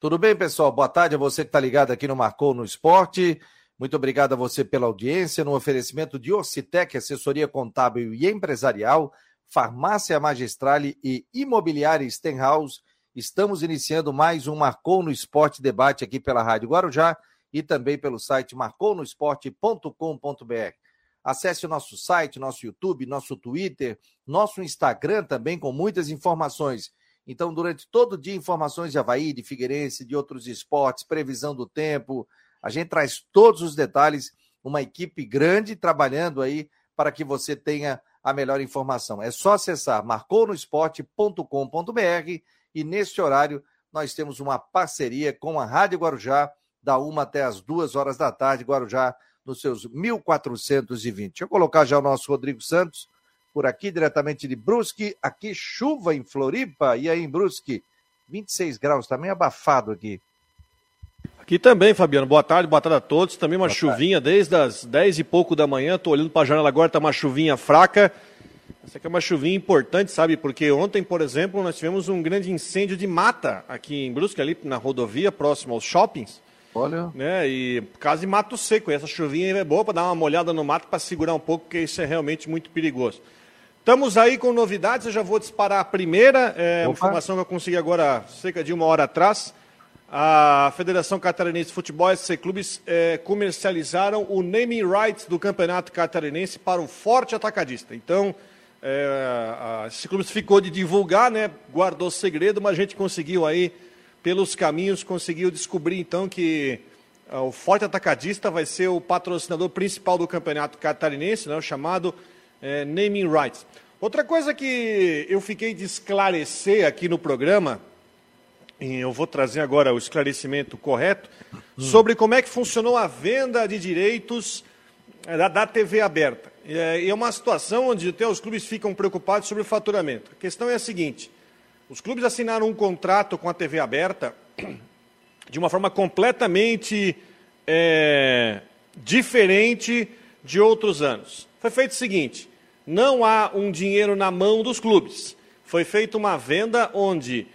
Tudo bem, pessoal? Boa tarde a você que está ligado aqui no Marcou no Esporte. Muito obrigado a você pela audiência no oferecimento de Orcitec, assessoria contábil e empresarial, farmácia Magistrale e imobiliária Stenhouse. Estamos iniciando mais um Marcou no Esporte debate aqui pela Rádio Guarujá e também pelo site marconosport.com.br. Acesse o nosso site, nosso YouTube, nosso Twitter, nosso Instagram também com muitas informações. Então, durante todo o dia, informações de Havaí, de Figueirense, de outros esportes, previsão do tempo. A gente traz todos os detalhes, uma equipe grande trabalhando aí para que você tenha a melhor informação. É só acessar marconosport.com.br e neste horário nós temos uma parceria com a Rádio Guarujá, da uma até as duas horas da tarde, Guarujá nos seus 1420. Deixa eu colocar já o nosso Rodrigo Santos por aqui, diretamente de Brusque. Aqui, chuva em Floripa. E aí, em Brusque? 26 graus, tá meio abafado aqui. Aqui também, Fabiano. Boa tarde, boa tarde a todos. Também uma boa chuvinha tarde. desde as 10 e pouco da manhã. Tô olhando para a janela agora, tá uma chuvinha fraca. Essa aqui é uma chuvinha importante, sabe? Porque ontem, por exemplo, nós tivemos um grande incêndio de mata aqui em Brusque, ali na rodovia, próximo aos shoppings. Olha. Né? E caso de mato seco. E essa chuvinha é boa para dar uma molhada no mato para segurar um pouco, porque isso é realmente muito perigoso. Estamos aí com novidades. Eu já vou disparar a primeira é, informação que eu consegui agora, cerca de uma hora atrás. A Federação Catarinense de Futebol, SC Clubes, é, comercializaram o naming rights do Campeonato Catarinense para o Forte Atacadista. Então, é, a, esse clube ficou de divulgar, né? guardou segredo, mas a gente conseguiu aí pelos caminhos, conseguiu descobrir então que uh, o Forte Atacadista vai ser o patrocinador principal do campeonato catarinense, né, o chamado uh, Naming Rights. Outra coisa que eu fiquei de esclarecer aqui no programa, e eu vou trazer agora o esclarecimento correto, sobre como é que funcionou a venda de direitos eh, da, da TV aberta. É, é uma situação onde até os clubes ficam preocupados sobre o faturamento. A questão é a seguinte: os clubes assinaram um contrato com a TV aberta de uma forma completamente é, diferente de outros anos. Foi feito o seguinte: não há um dinheiro na mão dos clubes. Foi feita uma venda onde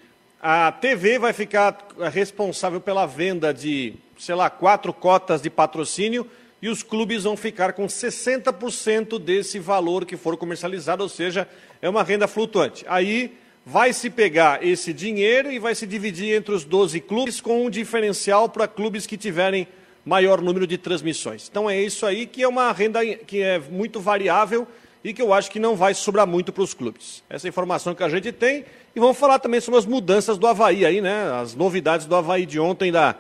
a TV vai ficar responsável pela venda de, sei lá, quatro cotas de patrocínio e os clubes vão ficar com 60% desse valor que for comercializado, ou seja, é uma renda flutuante. Aí vai se pegar esse dinheiro e vai se dividir entre os 12 clubes com um diferencial para clubes que tiverem maior número de transmissões. Então é isso aí que é uma renda que é muito variável e que eu acho que não vai sobrar muito para os clubes. Essa é informação que a gente tem e vamos falar também sobre as mudanças do Havaí aí, né? As novidades do Havaí de ontem da,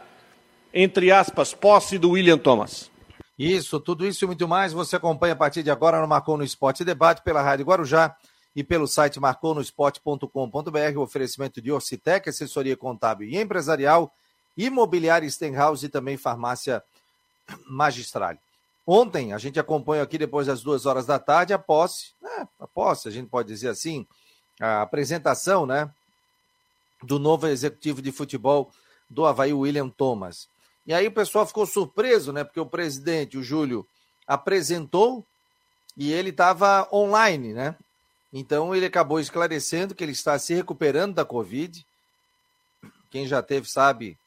entre aspas, posse do William Thomas. Isso, tudo isso e muito mais você acompanha a partir de agora no Marcou no Esporte Debate pela Rádio Guarujá e pelo site marconosport.com.br, o oferecimento de Orcitec, assessoria contábil e empresarial, imobiliária Stenhouse e também farmácia Magistrale. Ontem, a gente acompanhou aqui, depois das duas horas da tarde, a posse, né, a posse, a gente pode dizer assim, a apresentação, né, do novo executivo de futebol do Havaí, William Thomas. E aí o pessoal ficou surpreso, né, porque o presidente, o Júlio, apresentou e ele estava online, né? Então ele acabou esclarecendo que ele está se recuperando da Covid. Quem já teve sabe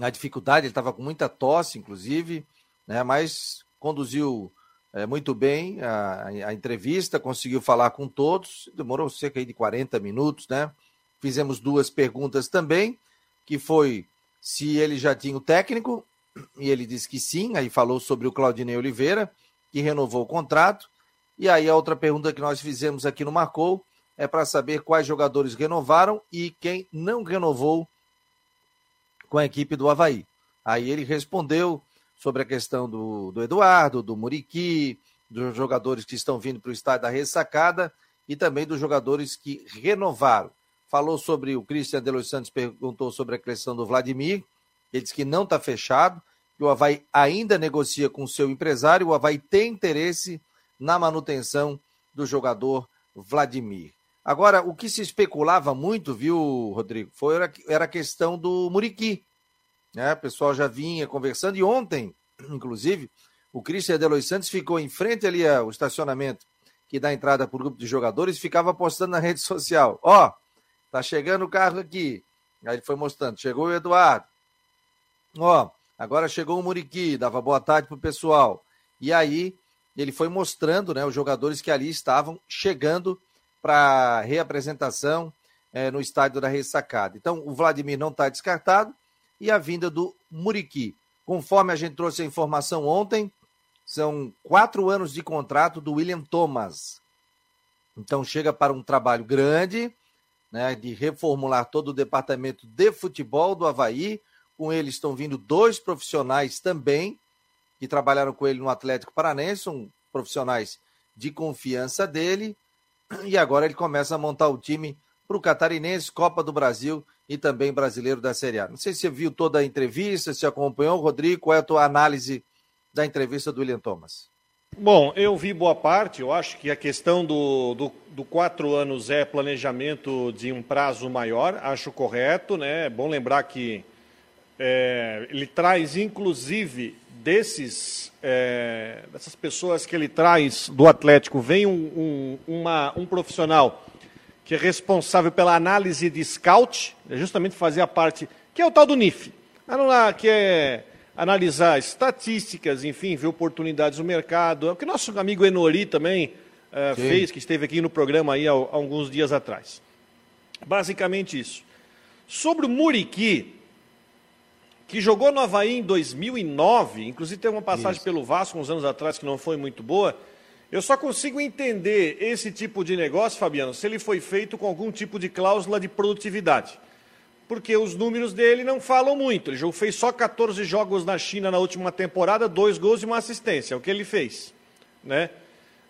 a dificuldade, ele estava com muita tosse, inclusive, né? mas conduziu é, muito bem a, a, entrevista, conseguiu falar com todos, demorou cerca de 40 minutos, né? Fizemos duas perguntas também, que foi se ele já tinha o técnico, e ele disse que sim, aí falou sobre o Claudinei Oliveira, que renovou o contrato, e aí a outra pergunta que nós fizemos aqui no Marcou é para saber quais jogadores renovaram e quem não renovou com a equipe do Havaí. Aí ele respondeu sobre a questão do, do Eduardo, do Muriqui, dos jogadores que estão vindo para o estádio da ressacada e também dos jogadores que renovaram. Falou sobre o Christian de Los Santos, perguntou sobre a questão do Vladimir. Ele disse que não está fechado, que o Havaí ainda negocia com o seu empresário, o Havaí tem interesse na manutenção do jogador Vladimir. Agora, o que se especulava muito, viu, Rodrigo, foi era a questão do Muriqui. Né? O pessoal já vinha conversando e ontem, inclusive, o Cristian Delois Santos ficou em frente ali ao estacionamento que dá entrada para o grupo de jogadores e ficava postando na rede social. Ó, oh, tá chegando o carro aqui. Aí ele foi mostrando. Chegou o Eduardo. Ó, agora chegou o Muriqui, dava boa tarde pro pessoal. E aí ele foi mostrando né, os jogadores que ali estavam chegando para reapresentação é, no estádio da Ressacada. Então, o Vladimir não está descartado e a vinda do Muriqui. Conforme a gente trouxe a informação ontem, são quatro anos de contrato do William Thomas. Então chega para um trabalho grande, né, de reformular todo o departamento de futebol do Havaí. Com ele estão vindo dois profissionais também, que trabalharam com ele no Atlético Paranense, são profissionais de confiança dele. E agora ele começa a montar o time para o Catarinense, Copa do Brasil e também Brasileiro da Série A. Não sei se você viu toda a entrevista, se acompanhou, Rodrigo, qual é a tua análise da entrevista do William Thomas? Bom, eu vi boa parte. Eu acho que a questão do, do, do, quatro anos é planejamento de um prazo maior. Acho correto, né? É bom lembrar que é, ele traz, inclusive, desses é, dessas pessoas que ele traz do Atlético, vem um, um, uma, um profissional que é responsável pela análise de scout, é justamente fazer a parte que é o tal do NIF, que é analisar estatísticas, enfim, ver oportunidades no mercado. É o que nosso amigo Enori também uh, fez, que esteve aqui no programa aí há, há, alguns dias atrás. Basicamente isso. Sobre o Muriqui, que jogou no Havaí em 2009, inclusive teve uma passagem isso. pelo Vasco uns anos atrás que não foi muito boa. Eu só consigo entender esse tipo de negócio, Fabiano, se ele foi feito com algum tipo de cláusula de produtividade porque os números dele não falam muito. Ele fez só 14 jogos na China na última temporada, dois gols e uma assistência, é o que ele fez. Né?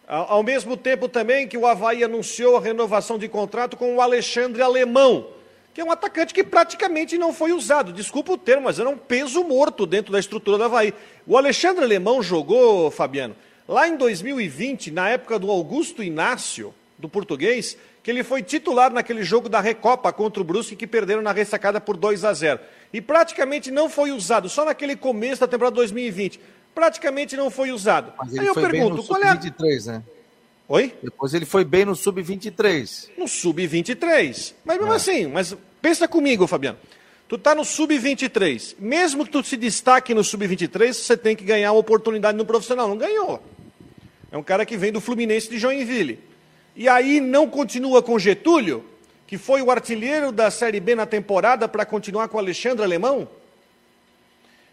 Ao mesmo tempo também que o Havaí anunciou a renovação de contrato com o Alexandre Alemão, que é um atacante que praticamente não foi usado. Desculpa o termo, mas era um peso morto dentro da estrutura do Havaí. O Alexandre Alemão jogou, Fabiano, lá em 2020, na época do Augusto Inácio, do português, que ele foi titular naquele jogo da Recopa contra o Brusque, que perderam na ressacada por 2 a 0. E praticamente não foi usado, só naquele começo da temporada 2020. Praticamente não foi usado. Aí eu pergunto, qual é a... 23, né? Oi? Depois ele foi bem no sub-23. No sub-23. Mas mesmo é. assim, mas pensa comigo, Fabiano. Tu tá no sub-23. Mesmo que tu se destaque no sub-23, você tem que ganhar uma oportunidade no profissional. Não ganhou. É um cara que vem do Fluminense de Joinville. E aí não continua com Getúlio, que foi o artilheiro da Série B na temporada, para continuar com Alexandre Alemão?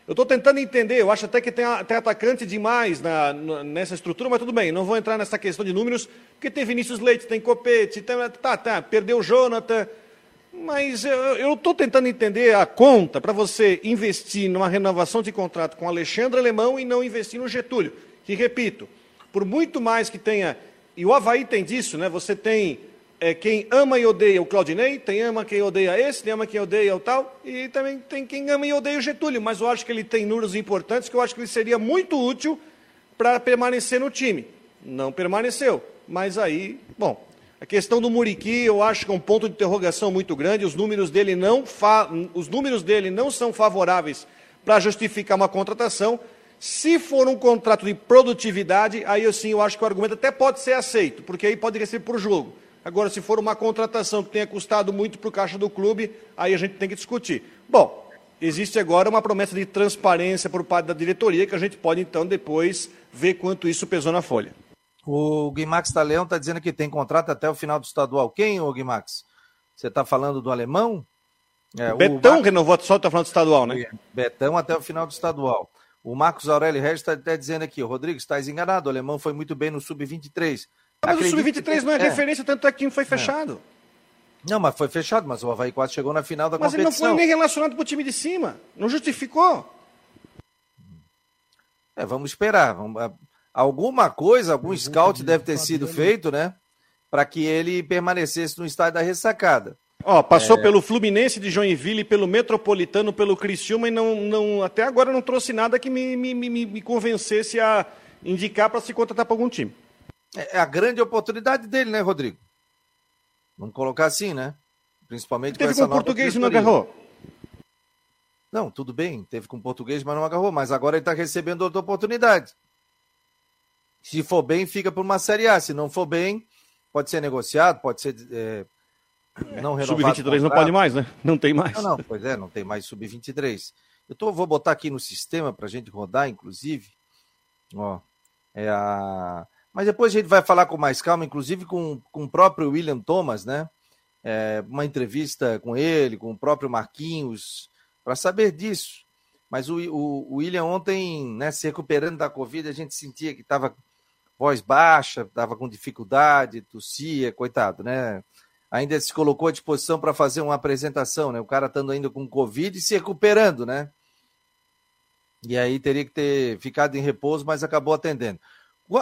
Eu estou tentando entender, eu acho até que tem, tem atacante demais na, nessa estrutura, mas tudo bem, não vou entrar nessa questão de números, porque tem Vinícius Leite, tem Copete, tem, tá, tá, perdeu o Jonathan, mas eu estou tentando entender a conta para você investir numa renovação de contrato com Alexandre Alemão e não investir no Getúlio, que, repito, por muito mais que tenha e o Havaí tem disso, né? Você tem é, quem ama e odeia o Claudinei, tem ama quem odeia esse, tem ama quem odeia o tal, e também tem quem ama e odeia o Getúlio. Mas eu acho que ele tem números importantes que eu acho que ele seria muito útil para permanecer no time. Não permaneceu. Mas aí, bom, a questão do Muriqui, eu acho que é um ponto de interrogação muito grande. Os números dele não. Os números dele não são favoráveis para justificar uma contratação. Se for um contrato de produtividade, aí eu sim eu acho que o argumento até pode ser aceito, porque aí pode ser por jogo. Agora, se for uma contratação que tenha custado muito para o caixa do clube, aí a gente tem que discutir. Bom, existe agora uma promessa de transparência por parte da diretoria, que a gente pode então depois ver quanto isso pesou na folha. O Guimax Taleão está dizendo que tem contrato até o final do estadual. Quem, o Guimax? Você está falando do alemão? É, Betão o... renovou só até o final do estadual, né? Betão até o final do estadual. O Marcos Aurélio Regis está até dizendo aqui, Rodrigo, estás enganado, o alemão foi muito bem no Sub-23. Mas Acredito o Sub-23 não é, é, referência, tanto é que foi é. fechado. É. Não, mas foi fechado, mas o Havaí quase chegou na final da mas competição. Mas ele não foi nem relacionado para o time de cima, não justificou. É, vamos esperar. Vamos, alguma coisa, algum scout deve ter sido feito, né? Para que ele permanecesse no estádio da ressacada. Ó, passou é... pelo Fluminense de Joinville, pelo Metropolitano, pelo Criciúma e não, não, até agora não trouxe nada que me, me, me, me convencesse a indicar para se contratar para algum time. É, é a grande oportunidade dele, né, Rodrigo? Vamos colocar assim, né? Principalmente teve com, com o português e não agarrou. Não, tudo bem, teve com o português, mas não agarrou. Mas agora ele está recebendo outra oportunidade. Se for bem, fica por uma Série A. Se não for bem, pode ser negociado, pode ser é, não renovado. Sub-23 não pode mais, né? Não tem mais. Não, não, pois é, não tem mais sub-23. Eu tô, vou botar aqui no sistema para a gente rodar, inclusive. Ó, é a... Mas depois a gente vai falar com mais calma, inclusive com, com o próprio William Thomas, né? É, uma entrevista com ele, com o próprio Marquinhos, para saber disso. Mas o, o, o, William ontem, né, se recuperando da Covid, a gente sentia que estava voz baixa, estava com dificuldade, tossia, coitado, né? Ainda se colocou à disposição para fazer uma apresentação, né? O cara estando ainda com Covid e se recuperando, né? E aí teria que ter ficado em repouso, mas acabou atendendo.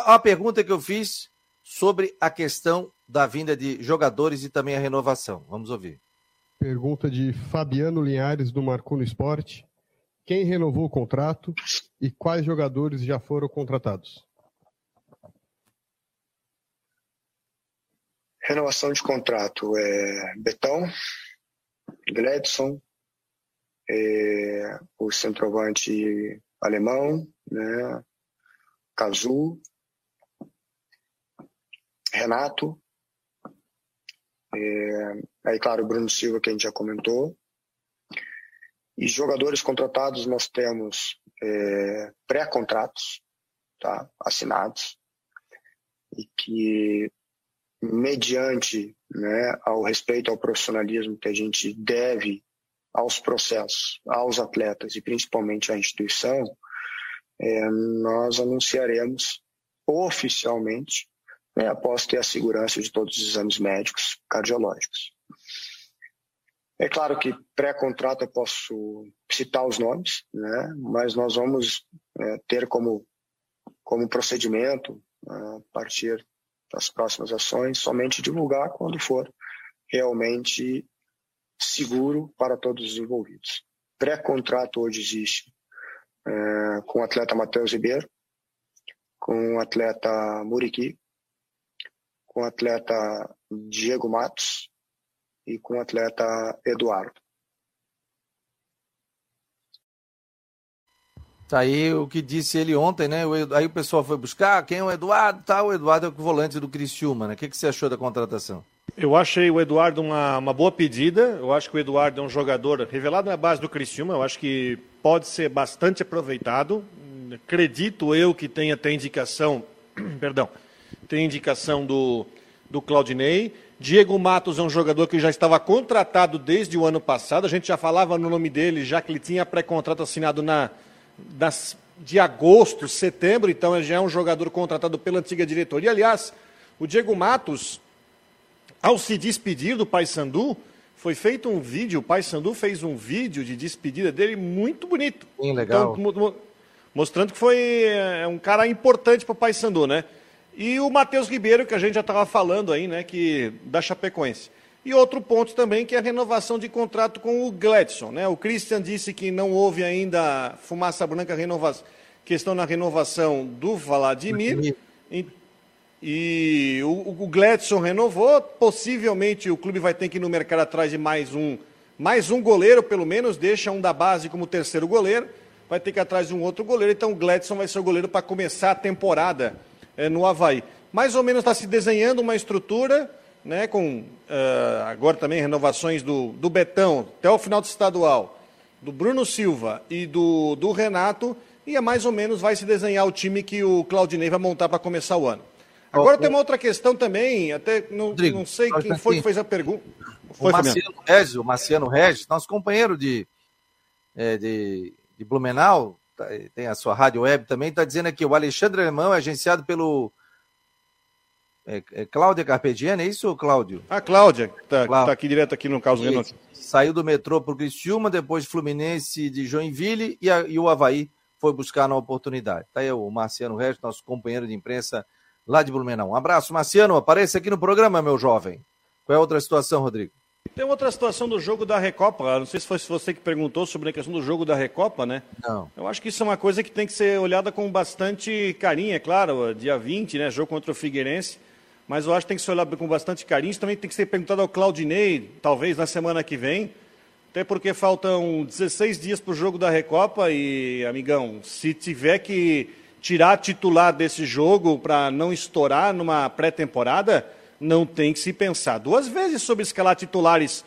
A pergunta que eu fiz sobre a questão da vinda de jogadores e também a renovação. Vamos ouvir. Pergunta de Fabiano Linhares, do Marco no Esporte. Quem renovou o contrato e quais jogadores já foram contratados? Renovação de contrato é Betão, Gledson, é, o centroavante alemão, né, Cazu, Renato, é, aí claro, Bruno Silva que a gente já comentou. E jogadores contratados nós temos é, pré-contratos, tá, assinados, e que mediante né, ao respeito ao profissionalismo que a gente deve aos processos, aos atletas e principalmente à instituição, é, nós anunciaremos oficialmente, né, após ter a segurança de todos os exames médicos cardiológicos. É claro que pré-contrato eu posso citar os nomes, né, mas nós vamos é, ter como, como procedimento, a partir das próximas ações, somente divulgar quando for realmente seguro para todos os envolvidos. Pré-contrato hoje existe é, com o atleta Matheus Ribeiro, com o atleta Muriqui, com o atleta Diego Matos e com o atleta Eduardo. Tá aí o que disse ele ontem, né? Aí o pessoal foi buscar quem é o Eduardo, tá? O Eduardo é o volante do Criciúma, né? O que, que você achou da contratação? Eu achei o Eduardo uma, uma boa pedida. Eu acho que o Eduardo é um jogador revelado na base do Criciúma. Eu acho que pode ser bastante aproveitado. Acredito eu que tenha até indicação, perdão, tem indicação do, do Claudinei. Diego Matos é um jogador que já estava contratado desde o ano passado. A gente já falava no nome dele, já que ele tinha pré-contrato assinado na, das, de agosto, setembro, então ele já é um jogador contratado pela antiga diretoria. Aliás, o Diego Matos, ao se despedir do Paysandu, foi feito um vídeo, o Paysandu fez um vídeo de despedida dele muito bonito. Sim, legal. Então, mostrando que foi é, um cara importante para o Paysandu, né? E o Matheus Ribeiro, que a gente já estava falando aí, né, que da Chapecoense. E outro ponto também, que é a renovação de contrato com o Gladson. Né? O Christian disse que não houve ainda fumaça branca, renova... questão na renovação do Vladimir. E, e o, o Gladson renovou. Possivelmente o clube vai ter que ir no mercado atrás de mais um, mais um goleiro, pelo menos, deixa um da base como terceiro goleiro. Vai ter que ir atrás de um outro goleiro. Então o Gladson vai ser o goleiro para começar a temporada é, no Havaí. Mais ou menos está se desenhando uma estrutura né, com uh, agora também renovações do, do Betão até o final do estadual, do Bruno Silva e do, do Renato, e é mais ou menos vai se desenhar o time que o Claudinei vai montar para começar o ano. Agora oh, tem uma outra questão também, até não, Rodrigo, não sei quem foi que fez a pergunta. Foi, o Marciano Regis, o Marciano Regis, nosso companheiro de, é, de, de Blumenau, tá, tem a sua rádio web também, está dizendo aqui, o Alexandre Alemão é agenciado pelo é, é Cláudia Carpegiani, é isso, Cláudio? A Cláudia, está tá aqui direto aqui no Carlos Renato. Saiu do metrô para o Criciúma, depois Fluminense de Joinville e, a, e o Havaí foi buscar na oportunidade. Está aí o Marciano Regis, nosso companheiro de imprensa lá de Blumenau. Um abraço, Marciano. Apareça aqui no programa, meu jovem. Qual é a outra situação, Rodrigo? Tem outra situação do jogo da Recopa. Não sei se foi você que perguntou sobre a questão do jogo da Recopa, né? Não. Eu acho que isso é uma coisa que tem que ser olhada com bastante carinho, é claro. Dia 20, né? Jogo contra o Figueirense mas eu acho que tem que ser olhado com bastante carinho. Isso também tem que ser perguntado ao Claudinei, talvez na semana que vem, até porque faltam 16 dias para o jogo da Recopa e, amigão, se tiver que tirar titular desse jogo para não estourar numa pré-temporada, não tem que se pensar duas vezes sobre escalar titulares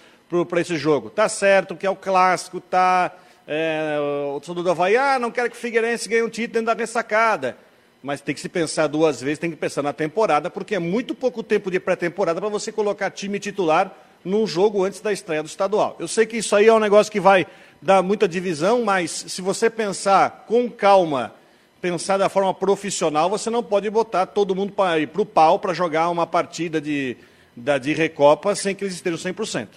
para esse jogo. Tá certo que é o clássico, tá. É, o torcedor do ah, não quero que o Figueirense ganhe um título dentro da ressacada. Mas tem que se pensar duas vezes, tem que pensar na temporada, porque é muito pouco tempo de pré-temporada para você colocar time titular num jogo antes da estreia do estadual. Eu sei que isso aí é um negócio que vai dar muita divisão, mas se você pensar com calma, pensar da forma profissional, você não pode botar todo mundo para ir para o pau para jogar uma partida de, da, de Recopa sem que eles estejam 100%.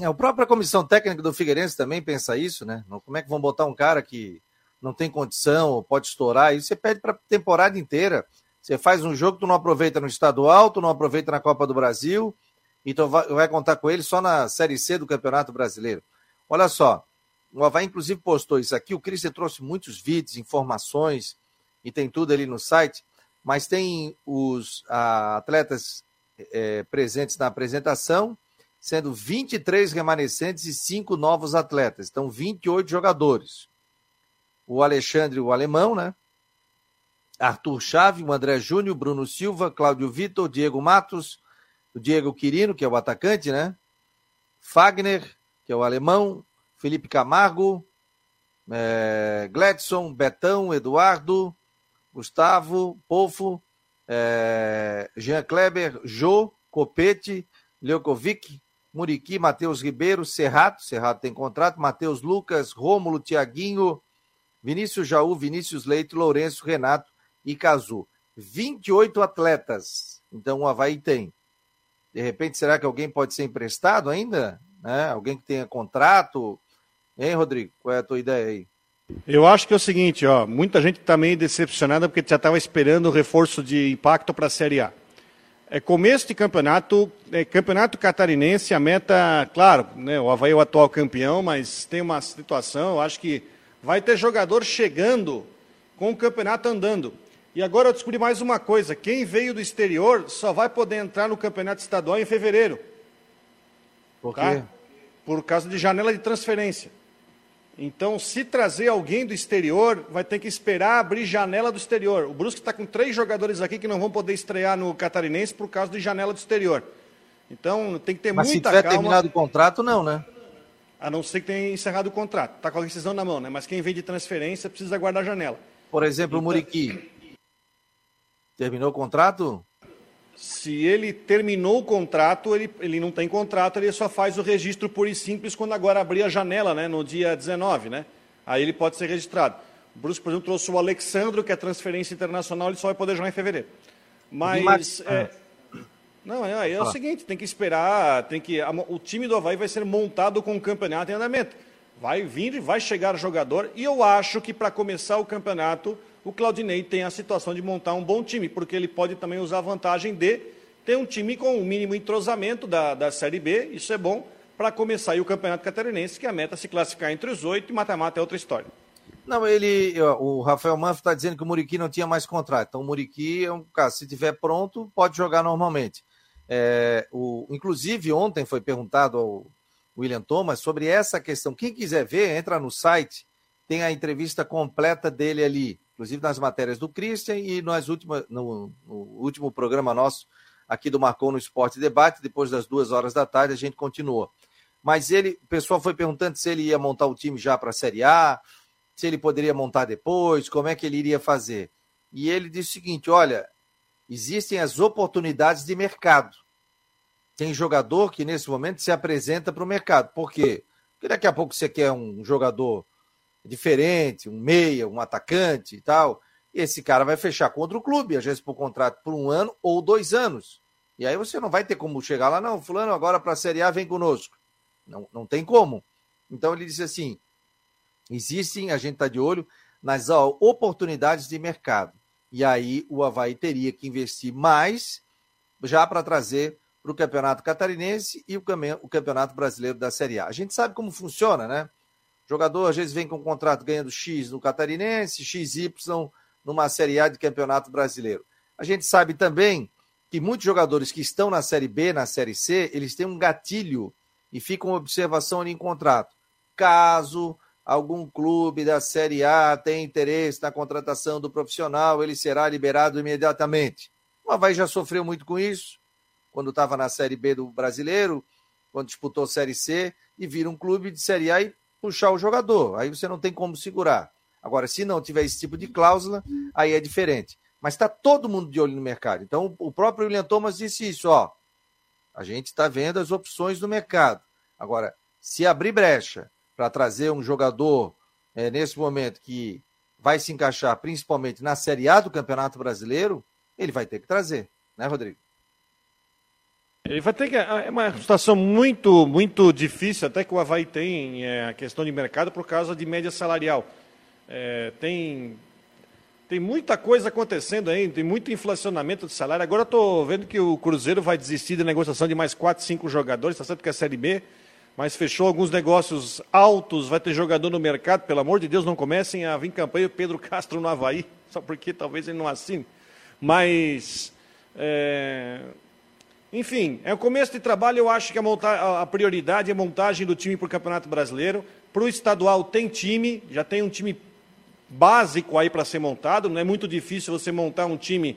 É, a própria comissão técnica do Figueirense também pensa isso, né? Como é que vão botar um cara que não tem condição, pode estourar? Isso você pede para a temporada inteira. Você faz um jogo, tu não aproveita no estadual, tu não aproveita na Copa do Brasil, então vai, contar com ele só na Série C do Campeonato Brasileiro. Olha só, o Havaí inclusive postou isso aqui, o Christian trouxe muitos vídeos, informações, e tem tudo ali no site, mas tem os atletas é, presentes na apresentação, sendo 23 remanescentes e 5 novos atletas. Então, 28 jogadores. O Alexandre, o alemão, né? Arthur Chave, o André Júnior, Bruno Silva, Cláudio Vitor, Diego Matos, o Diego Quirino, que é o atacante, né? Fagner, que é o alemão, Felipe Camargo, é, Gladson, Betão, Eduardo, Gustavo, Pofo, é, Jean Kleber, Jô, Copete, Leukovic, Muriqui, Matheus Ribeiro, Serrato, Serrato tem contrato, Matheus Lucas, Rômulo, Tiaguinho, Vinícius Jaú, Vinícius Leite, Lourenço, Renato e Cazu. 28 atletas. Então o Havaí tem. De repente, será que alguém pode ser emprestado ainda? Né? Alguém que tenha contrato? Hein, Rodrigo? Qual é a tua ideia aí? Eu acho que é o seguinte, ó, muita gente está meio decepcionada porque já estava esperando o reforço de impacto para a Série A. É começo de campeonato, é, campeonato catarinense, a meta, claro, né, o Havaí é o atual campeão, mas tem uma situação, eu acho que vai ter jogador chegando com o campeonato andando. E agora eu descobri mais uma coisa: quem veio do exterior só vai poder entrar no campeonato estadual em fevereiro. Por tá? quê? Tá? Por causa de janela de transferência. Então, se trazer alguém do exterior, vai ter que esperar abrir janela do exterior. O Brusque está com três jogadores aqui que não vão poder estrear no Catarinense por causa de janela do exterior. Então, tem que ter Mas muita calma. Mas se tiver calma. terminado o contrato, não, né? A não ser que tenha encerrado o contrato. Está com a decisão na mão, né? Mas quem vem de transferência precisa aguardar a janela. Por exemplo, então... o Muriqui. Terminou o contrato? Se ele terminou o contrato, ele, ele não tem contrato, ele só faz o registro puro e simples quando agora abrir a janela, né, no dia 19, né? Aí ele pode ser registrado. O Bruce, por exemplo, trouxe o Alexandro, que é transferência internacional, ele só vai poder jogar em fevereiro. Mas. É, não, é, é o seguinte, tem que esperar, tem que. O time do Havaí vai ser montado com o campeonato em andamento. Vai vir, vai chegar jogador, e eu acho que para começar o campeonato o Claudinei tem a situação de montar um bom time, porque ele pode também usar a vantagem de ter um time com o um mínimo entrosamento da, da Série B, isso é bom, para começar aí o Campeonato Catarinense, que a meta é se classificar entre os oito e mata-mata é outra história. Não, ele, o Rafael Manfro está dizendo que o Muriqui não tinha mais contrato. Então, o Muriqui é um caso, se tiver pronto, pode jogar normalmente. É, o, inclusive, ontem foi perguntado ao William Thomas sobre essa questão. Quem quiser ver, entra no site, tem a entrevista completa dele ali inclusive nas matérias do Christian e nas últimas, no, no último programa nosso aqui do Marcou no Esporte Debate, depois das duas horas da tarde, a gente continuou. Mas ele, o pessoal foi perguntando se ele ia montar o time já para a Série A, se ele poderia montar depois, como é que ele iria fazer. E ele disse o seguinte: olha, existem as oportunidades de mercado. Tem jogador que nesse momento se apresenta para o mercado. Por quê? Porque daqui a pouco você quer um jogador diferente, um meia, um atacante e tal, esse cara vai fechar contra o clube, às vezes por contrato por um ano ou dois anos. E aí você não vai ter como chegar lá, não, fulano agora para a Série A vem conosco. Não, não tem como. Então ele disse assim, existem, a gente está de olho, nas oportunidades de mercado. E aí o Havaí teria que investir mais já para trazer para o Campeonato Catarinense e o Campeonato Brasileiro da Série A. A gente sabe como funciona, né? jogador às vezes vem com um contrato ganhando X no Catarinense, XY numa Série A de Campeonato Brasileiro. A gente sabe também que muitos jogadores que estão na Série B, na Série C, eles têm um gatilho e ficam observação ali em contrato. Caso algum clube da Série A tenha interesse na contratação do profissional, ele será liberado imediatamente. O Havaí já sofreu muito com isso, quando estava na Série B do Brasileiro, quando disputou Série C, e vira um clube de Série A e puxar o jogador. Aí você não tem como segurar. Agora, se não tiver esse tipo de cláusula, aí é diferente. Mas está todo mundo de olho no mercado. Então, o próprio William Thomas disse isso, ó. A gente está vendo as opções do mercado. Agora, se abrir brecha para trazer um jogador é, nesse momento que vai se encaixar principalmente na Série A do Campeonato Brasileiro, ele vai ter que trazer, né, Rodrigo? Ele vai ter que. É uma situação muito, muito difícil, até que o Havaí tem é, a questão de mercado por causa de média salarial. É, tem, tem muita coisa acontecendo aí, tem muito inflacionamento de salário. Agora estou vendo que o Cruzeiro vai desistir da negociação de mais 4, 5 jogadores, está certo que é a Série B, mas fechou alguns negócios altos, vai ter jogador no mercado. Pelo amor de Deus, não comecem a vir campanha Pedro Castro no Havaí, só porque talvez ele não assine. Mas. É... Enfim, é o começo de trabalho. Eu acho que a, monta... a prioridade é a montagem do time para o Campeonato Brasileiro. Para o estadual tem time, já tem um time básico aí para ser montado. Não é muito difícil você montar um time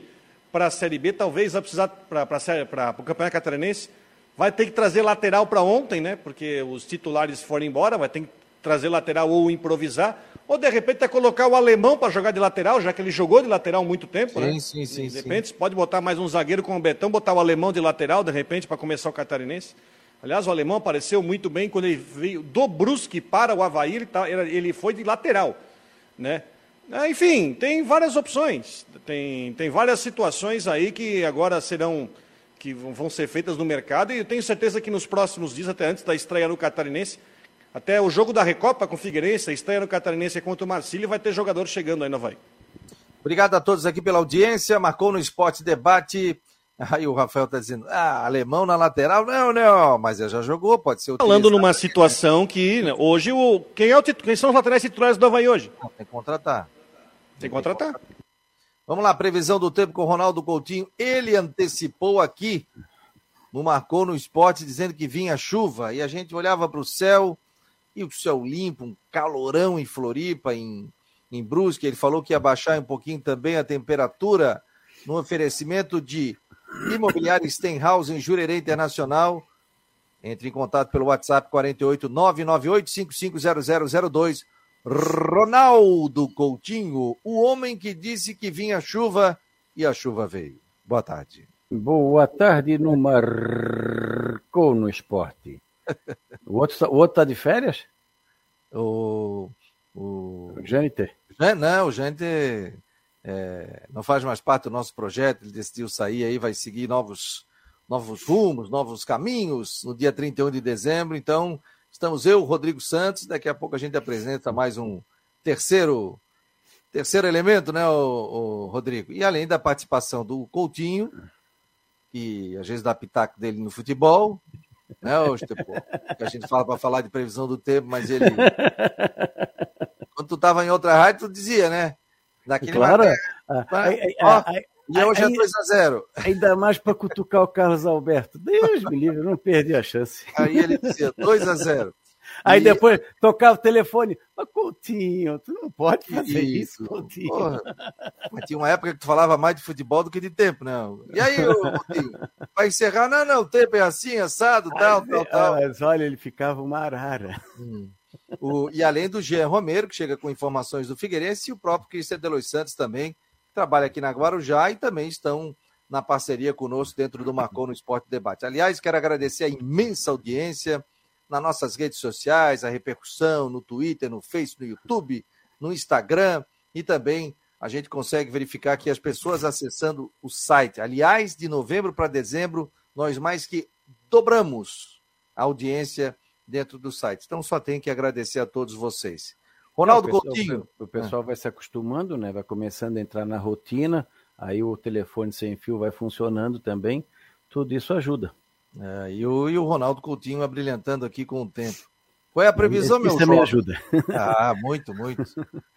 para a Série B. Talvez vai precisar para o Campeonato Catarinense. Vai ter que trazer lateral para ontem, né? Porque os titulares foram embora. Vai ter que trazer lateral ou improvisar. Ou de repente até colocar o alemão para jogar de lateral, já que ele jogou de lateral muito tempo, sim, né? Sim, sim, De repente sim. pode botar mais um zagueiro com o Betão, botar o alemão de lateral, de repente, para começar o catarinense. Aliás, o alemão apareceu muito bem quando ele veio do Brusque para o Havaí, ele, tá, ele foi de lateral. Né? Ah, enfim, tem várias opções, tem, tem várias situações aí que agora serão, que vão ser feitas no mercado, e eu tenho certeza que nos próximos dias, até antes da estreia no Catarinense, até o jogo da Recopa com o Figueirense, a estreia no Catarinense contra o Marcílio, vai ter jogador chegando aí no Havaí. Obrigado a todos aqui pela audiência, marcou no Esporte Debate Aí o Rafael está dizendo, ah, alemão na lateral? Não, não, mas ele já jogou, pode ser o Falando numa situação que, né, hoje, o, quem, é o, quem são os laterais titulares do Havaí hoje? Não, tem que contratar. Tem que contratar. Vamos lá, previsão do tempo com o Ronaldo Coutinho. Ele antecipou aqui, no Marcou no Esporte, dizendo que vinha chuva, e a gente olhava para o céu, e o céu limpo, um calorão em Floripa, em, em Brusque. Ele falou que ia baixar um pouquinho também a temperatura, no oferecimento de Imobiliária Stenhouse em Jurerê Internacional. Entre em contato pelo WhatsApp 48 998 Ronaldo Coutinho, o homem que disse que vinha chuva e a chuva veio. Boa tarde. Boa tarde no Marcou no Esporte. O outro, o outro tá de férias? O. O, o Jâniter? Não, o Jâniter é, não faz mais parte do nosso projeto, ele decidiu sair aí, vai seguir novos, novos rumos, novos caminhos no dia 31 de dezembro. Então, estamos eu, Rodrigo Santos, daqui a pouco a gente apresenta mais um terceiro terceiro elemento, né, o, o Rodrigo? E além da participação do Coutinho, que às vezes dá pitaco dele no futebol, né, Estepô? que a gente fala para falar de previsão do tempo, mas ele. Quando tu estava em outra rádio, tu dizia, né? Daquele claro. E hoje é 2x0. Ainda mais para cutucar o Carlos Alberto. Deus me livre, não perdi a chance. Aí ele dizia 2x0. Aí e... depois tocava o telefone. Mas Coutinho, tu não pode fazer isso, isso Coutinho. Porra. Mas tinha uma época que tu falava mais de futebol do que de tempo, né? E aí, Coutinho? Vai encerrar? Não, não, o tempo é assim, assado, tal, tal, tal. Mas olha, ele ficava uma arara. Hum. O, e além do Jean Romero, que chega com informações do Figueirense, e o próprio Cristian Delois Santos também, trabalha aqui na Guarujá e também estão na parceria conosco dentro do Marcou no Esporte Debate. Aliás, quero agradecer a imensa audiência nas nossas redes sociais, a repercussão no Twitter, no Facebook, no YouTube, no Instagram e também a gente consegue verificar que as pessoas acessando o site. Aliás, de novembro para dezembro, nós mais que dobramos a audiência dentro do site. Então só tem que agradecer a todos vocês. Ronaldo o pessoal, Coutinho. O pessoal vai se acostumando, né? Vai começando a entrar na rotina, aí o telefone sem fio vai funcionando também. Tudo isso ajuda. É, e, o, e o Ronaldo Coutinho abrilhantando aqui com o tempo. Qual é a previsão, isso meu Isso também ajuda. Ah, muito, muito.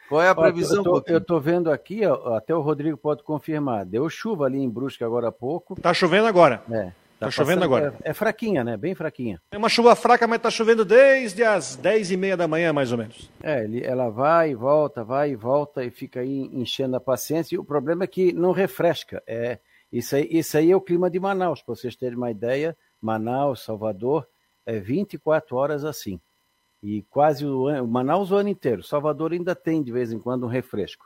Qual é a previsão, eu, estou vendo aqui, ó, até o Rodrigo pode confirmar. Deu chuva ali em Brusque agora há pouco. Tá chovendo agora. É. Tá, tá chovendo agora. É, é, fraquinha, né? Bem fraquinha. É uma chuva fraca, mas tá chovendo desde as 10 e meia da manhã, mais ou menos. É, ela vai e volta, vai e volta e fica aí enchendo a paciência. E o problema é que não refresca. É, Isso aí, isso aí é o clima de Manaus, para vocês terem uma ideia. Manaus, Salvador, é 24 horas assim. E quase o ano, Manaus o ano inteiro. Salvador ainda tem de vez em quando um refresco.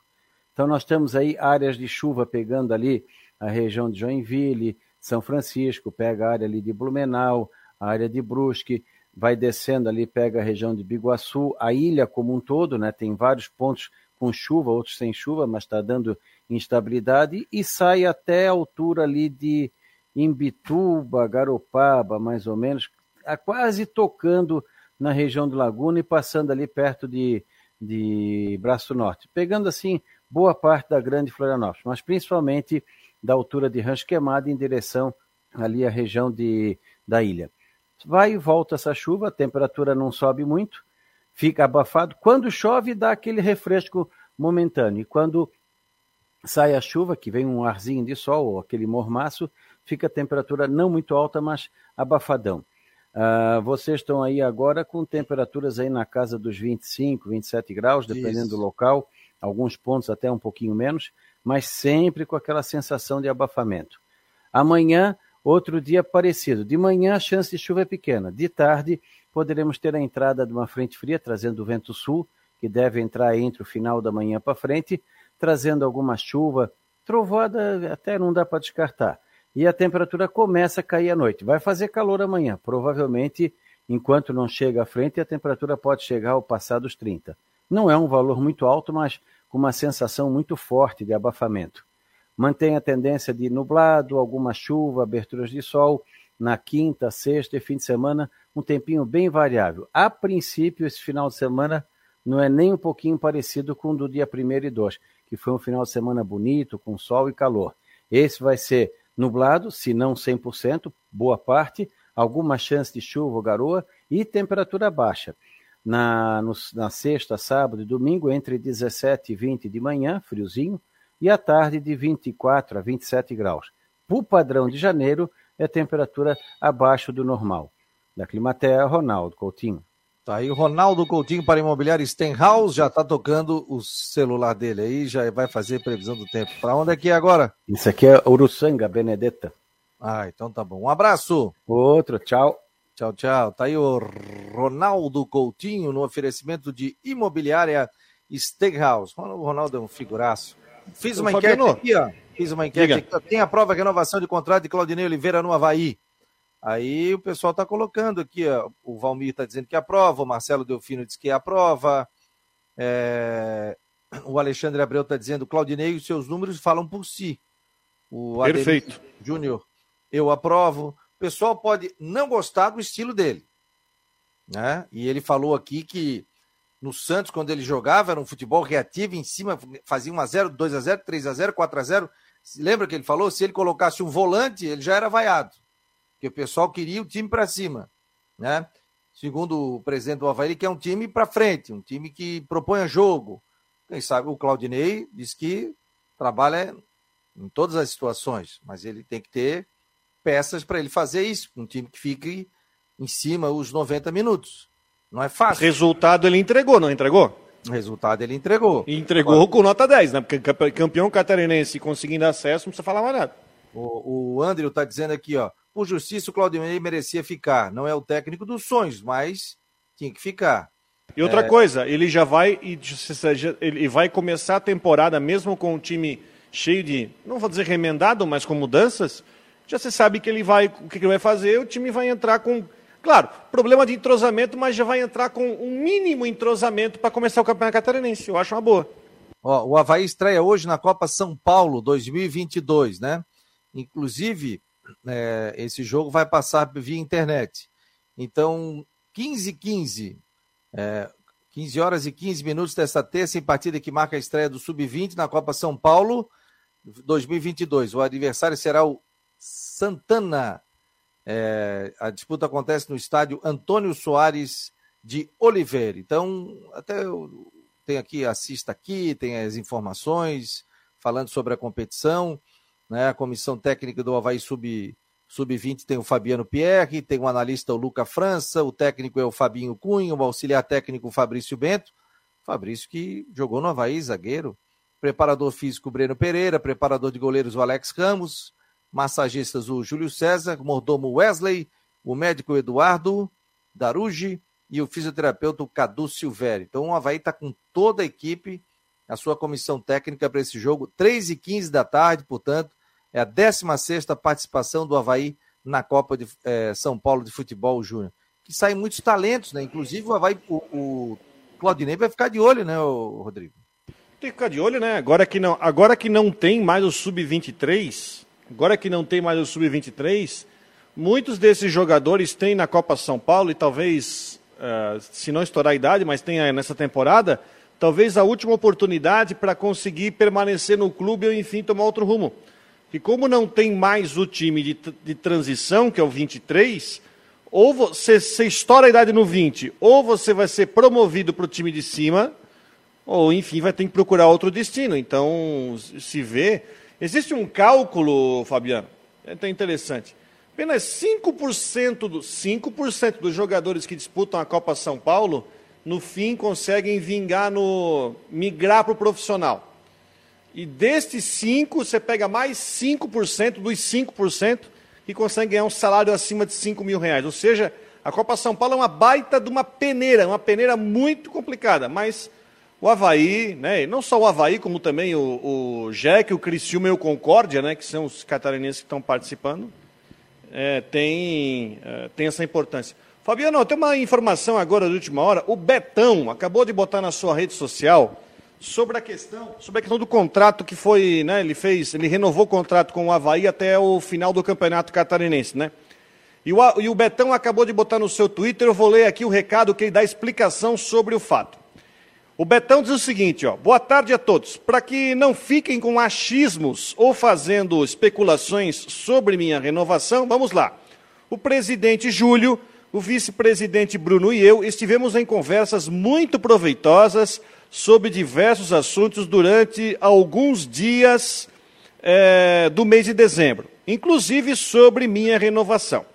Então nós temos aí áreas de chuva pegando ali a região de Joinville, São Francisco, pega a área ali de Blumenau, a área de Brusque, vai descendo ali, pega a região de Biguaçu, a ilha como um todo, né? Tem vários pontos com chuva, outros sem chuva, mas está dando instabilidade e sai até a altura ali de Imbituba, Garopaba, mais ou menos, quase tocando na região de Laguna e passando ali perto de, de Braço Norte, pegando assim boa parte da grande Florianópolis, mas principalmente da altura de Rancho Queimado em direção ali à região de, da ilha. Vai e volta essa chuva, a temperatura não sobe muito, fica abafado. Quando chove, dá aquele refresco momentâneo. E quando sai a chuva, que vem um arzinho de sol, ou aquele mormaço, fica a temperatura não muito alta, mas abafadão. Uh, vocês estão aí agora com temperaturas aí na casa dos 25, 27 graus, dependendo Isso. do local, alguns pontos até um pouquinho menos, mas sempre com aquela sensação de abafamento. Amanhã, outro dia parecido. De manhã, a chance de chuva é pequena. De tarde, poderemos ter a entrada de uma frente fria, trazendo o vento sul, que deve entrar entre o final da manhã para frente, trazendo alguma chuva, trovoada até não dá para descartar. E a temperatura começa a cair à noite. Vai fazer calor amanhã, provavelmente enquanto não chega à frente, a temperatura pode chegar ao passar dos 30. Não é um valor muito alto, mas com uma sensação muito forte de abafamento. Mantém a tendência de nublado, alguma chuva, aberturas de sol. Na quinta, sexta e fim de semana, um tempinho bem variável. A princípio, esse final de semana não é nem um pouquinho parecido com o do dia 1 e 2 que foi um final de semana bonito, com sol e calor. Esse vai ser nublado, se não 100%, boa parte, alguma chance de chuva ou garoa e temperatura baixa. Na, no, na sexta, sábado e domingo, entre 17 e 20 de manhã, friozinho, e à tarde de 24 a 27 graus. O padrão de janeiro é temperatura abaixo do normal. Da Climatea, Ronaldo Coutinho. Tá aí o Ronaldo Coutinho para Imobiliário Stenhouse, já está tocando o celular dele aí, já vai fazer previsão do tempo. Para onde é que é agora? Isso aqui é Uruçanga, Benedetta. Ah, então tá bom. Um abraço. Outro, tchau. Tchau, tchau. Tá aí o Ronaldo Coutinho no oferecimento de Imobiliária Stenhouse. O Ronaldo é um figuraço. Fiz uma enquete aqui, ó. Fiz uma enquete aqui. Tem a prova de renovação de contrato de Claudinei Oliveira no Havaí. Aí o pessoal está colocando aqui, ó, o Valmir está dizendo que aprova, o Marcelo Delfino diz que aprova, é... o Alexandre Abreu está dizendo, Claudinei, os seus números falam por si. O Perfeito. Júnior, eu aprovo. O pessoal pode não gostar do estilo dele. Né? E ele falou aqui que no Santos, quando ele jogava, era um futebol reativo, em cima fazia 1x0, 2x0, 3x0, 4x0. Lembra que ele falou? Se ele colocasse um volante, ele já era vaiado que o pessoal queria o time para cima, né? Segundo o presidente do Havaí, ele quer um time para frente, um time que proponha jogo. Quem sabe o Claudinei diz que trabalha em todas as situações, mas ele tem que ter peças para ele fazer isso, um time que fique em cima os 90 minutos. Não é fácil. Resultado ele entregou, não entregou? Resultado ele entregou. E entregou Agora... com nota 10, né? Porque campeão catarinense conseguindo acesso, não precisa falar mais nada. O, o Andrew está dizendo aqui, ó. Por justiça, o Claudinei merecia ficar. Não é o técnico dos sonhos, mas tinha que ficar. E outra é... coisa, ele já vai e ele vai começar a temporada mesmo com o time cheio de, não vou dizer remendado, mas com mudanças. Já você sabe que ele vai, o que ele vai fazer, o time vai entrar com, claro, problema de entrosamento, mas já vai entrar com um mínimo entrosamento para começar o Campeonato Catarinense. Eu acho uma boa. Ó, o Havaí estreia hoje na Copa São Paulo 2022, né? Inclusive, é, esse jogo vai passar via internet. Então, 15 15, é, 15 horas e 15 minutos desta terça, em partida que marca a estreia do Sub-20 na Copa São Paulo 2022. O adversário será o Santana. É, a disputa acontece no estádio Antônio Soares de Oliveira. Então, até tenho aqui, assista aqui, tem as informações falando sobre a competição. Né? A comissão técnica do Havaí Sub, Sub-20 tem o Fabiano Pierre, tem o analista o Luca França, o técnico é o Fabinho Cunha, o auxiliar técnico o Fabrício Bento. Fabrício que jogou no Havaí, zagueiro. Preparador físico Breno Pereira, preparador de goleiros o Alex Ramos, massagistas o Júlio César, o mordomo Wesley, o médico Eduardo Darugi e o fisioterapeuta Cadu Silvério. Então o Havaí está com toda a equipe, a sua comissão técnica para esse jogo, 3 e 15 da tarde, portanto, é a 16 participação do Havaí na Copa de é, São Paulo de Futebol Júnior. Que saem muitos talentos, né? Inclusive o Havaí, o, o Claudinei vai ficar de olho, né, Rodrigo? Tem que ficar de olho, né? Agora que não, agora que não tem mais o Sub-23, agora que não tem mais o Sub-23, muitos desses jogadores têm na Copa São Paulo e talvez, uh, se não estourar a idade, mas tem nessa temporada, talvez a última oportunidade para conseguir permanecer no clube ou, enfim, tomar outro rumo. E como não tem mais o time de, de transição, que é o 23, ou você, você estoura a idade no 20, ou você vai ser promovido para o time de cima, ou enfim, vai ter que procurar outro destino. Então, se vê. Existe um cálculo, Fabiano, é até interessante. Apenas 5%, do, 5 dos jogadores que disputam a Copa São Paulo, no fim, conseguem vingar no. migrar para o profissional. E destes 5, você pega mais 5% dos 5% que conseguem ganhar um salário acima de 5 mil reais. Ou seja, a Copa São Paulo é uma baita de uma peneira, uma peneira muito complicada, mas o Havaí, né, não só o Havaí, como também o, o Jack, o Criciúma e o Concórdia, né, que são os catarinenses que estão participando, é, tem, é, tem essa importância. Fabiano, tem uma informação agora de última hora. O Betão acabou de botar na sua rede social sobre a questão, sobre a questão do contrato que foi, né, ele fez, ele renovou o contrato com o Havaí até o final do Campeonato Catarinense, né? E o, e o Betão acabou de botar no seu Twitter, eu vou ler aqui o recado que ele dá explicação sobre o fato. O Betão diz o seguinte, ó, boa tarde a todos. Para que não fiquem com achismos ou fazendo especulações sobre minha renovação, vamos lá. O presidente Júlio, o vice-presidente Bruno e eu estivemos em conversas muito proveitosas sobre diversos assuntos durante alguns dias é, do mês de dezembro, inclusive sobre minha renovação.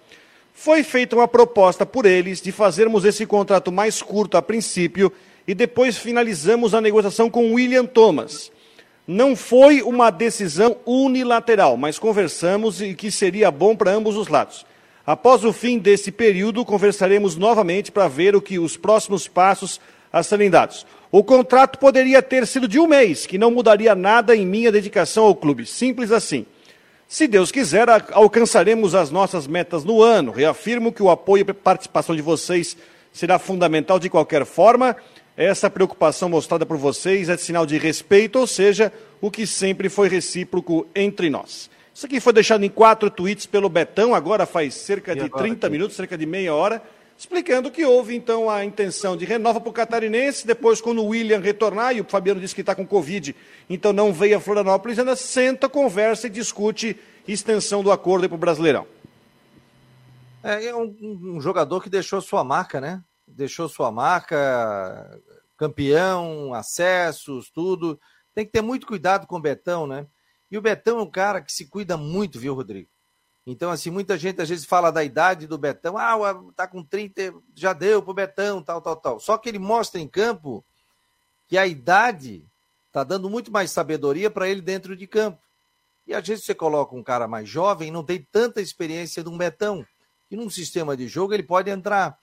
Foi feita uma proposta por eles de fazermos esse contrato mais curto a princípio e depois finalizamos a negociação com William Thomas. Não foi uma decisão unilateral, mas conversamos e que seria bom para ambos os lados. Após o fim desse período, conversaremos novamente para ver o que os próximos passos a serem dados. O contrato poderia ter sido de um mês, que não mudaria nada em minha dedicação ao clube. Simples assim. Se Deus quiser, alcançaremos as nossas metas no ano. Reafirmo que o apoio e participação de vocês será fundamental de qualquer forma essa preocupação mostrada por vocês é sinal de respeito, ou seja, o que sempre foi recíproco entre nós. Isso aqui foi deixado em quatro tweets pelo Betão, agora faz cerca de 30 minutos, cerca de meia hora, explicando que houve então a intenção de renova para o catarinense, depois quando o William retornar, e o Fabiano disse que está com Covid, então não veio a Florianópolis, ainda senta, conversa e discute extensão do acordo para o Brasileirão. É, é um, um jogador que deixou sua marca, né? Deixou sua marca, campeão, acessos, tudo. Tem que ter muito cuidado com o Betão, né? E o Betão é um cara que se cuida muito, viu, Rodrigo? Então, assim, muita gente às vezes fala da idade do Betão. Ah, tá com 30, já deu pro Betão, tal, tal, tal. Só que ele mostra em campo que a idade tá dando muito mais sabedoria para ele dentro de campo. E às vezes você coloca um cara mais jovem, não tem tanta experiência de um Betão. E num sistema de jogo ele pode entrar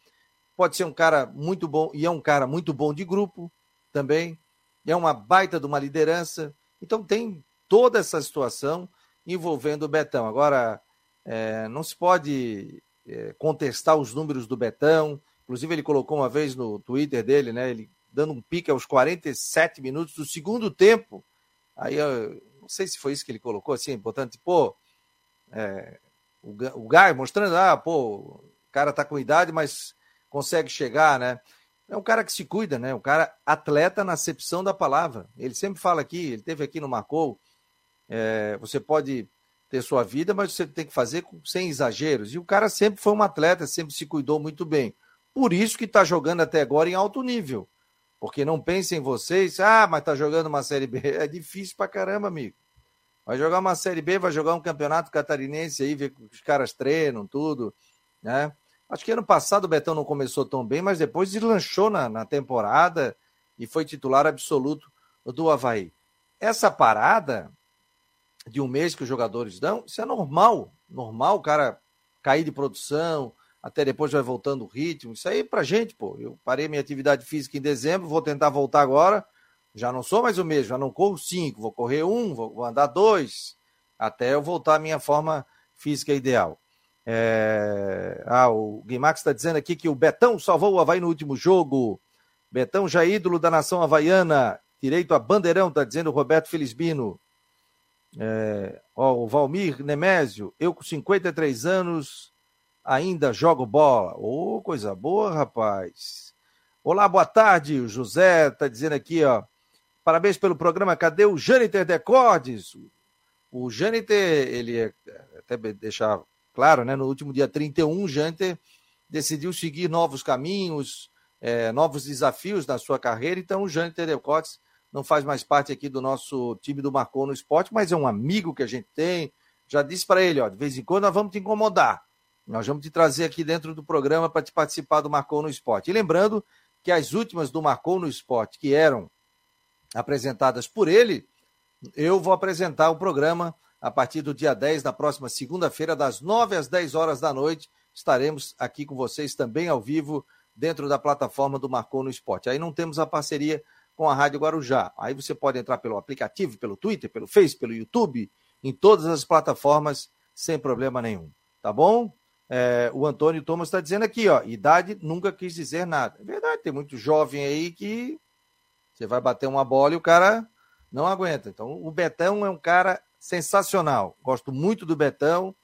pode ser um cara muito bom, e é um cara muito bom de grupo também, é uma baita de uma liderança. Então tem toda essa situação envolvendo o Betão. Agora, é, não se pode é, contestar os números do Betão. Inclusive, ele colocou uma vez no Twitter dele, né? Ele dando um pique aos 47 minutos do segundo tempo. Aí eu não sei se foi isso que ele colocou, assim, importante, pô, é, o, o Gai mostrando, ah, pô, o cara tá com idade, mas consegue chegar, né? É um cara que se cuida, né? Um cara atleta na acepção da palavra. Ele sempre fala aqui, ele teve aqui no Marcou, é, você pode ter sua vida, mas você tem que fazer sem exageros. E o cara sempre foi um atleta, sempre se cuidou muito bem. Por isso que está jogando até agora em alto nível. Porque não pensem em vocês, ah, mas está jogando uma Série B. É difícil pra caramba, amigo. Vai jogar uma Série B, vai jogar um campeonato catarinense aí, ver que os caras treinam, tudo, né? Acho que ano passado o Betão não começou tão bem, mas depois deslanchou na, na temporada e foi titular absoluto do Havaí. Essa parada de um mês que os jogadores dão, isso é normal. Normal o cara cair de produção, até depois vai voltando o ritmo. Isso aí pra gente, pô. Eu parei minha atividade física em dezembro, vou tentar voltar agora. Já não sou mais o mesmo, já não corro cinco, vou correr um, vou andar dois, até eu voltar à minha forma física ideal. É... Ah, o Guimax está dizendo aqui que o Betão salvou o Havaí no último jogo. Betão já é ídolo da nação havaiana. Direito a bandeirão, está dizendo o Roberto Felizbino. É... Ó, o Valmir Nemésio, eu com 53 anos ainda jogo bola. Ô, oh, coisa boa, rapaz. Olá, boa tarde. O José está dizendo aqui, ó. Parabéns pelo programa. Cadê o Jâniter Decordes? O Jâniter, ele é, até deixar claro, né? No último dia 31, o Jâniter decidiu seguir novos caminhos, é, novos desafios na sua carreira. Então, o Jâniter Decordes não faz mais parte aqui do nosso time do Marcou no Esporte, mas é um amigo que a gente tem. Já disse para ele, ó, de vez em quando nós vamos te incomodar. Nós vamos te trazer aqui dentro do programa para te participar do Marcou no Esporte. E lembrando que as últimas do Marcou no Esporte, que eram apresentadas por ele, eu vou apresentar o programa a partir do dia 10, na próxima segunda-feira, das 9 às 10 horas da noite. Estaremos aqui com vocês também ao vivo dentro da plataforma do Marcou no Esporte. Aí não temos a parceria com a Rádio Guarujá. Aí você pode entrar pelo aplicativo, pelo Twitter, pelo Face, pelo YouTube, em todas as plataformas, sem problema nenhum. Tá bom? É, o Antônio Thomas está dizendo aqui, ó, idade nunca quis dizer nada. É verdade, tem muito jovem aí que você vai bater uma bola e o cara não aguenta. Então, o Betão é um cara sensacional. Gosto muito do Betão.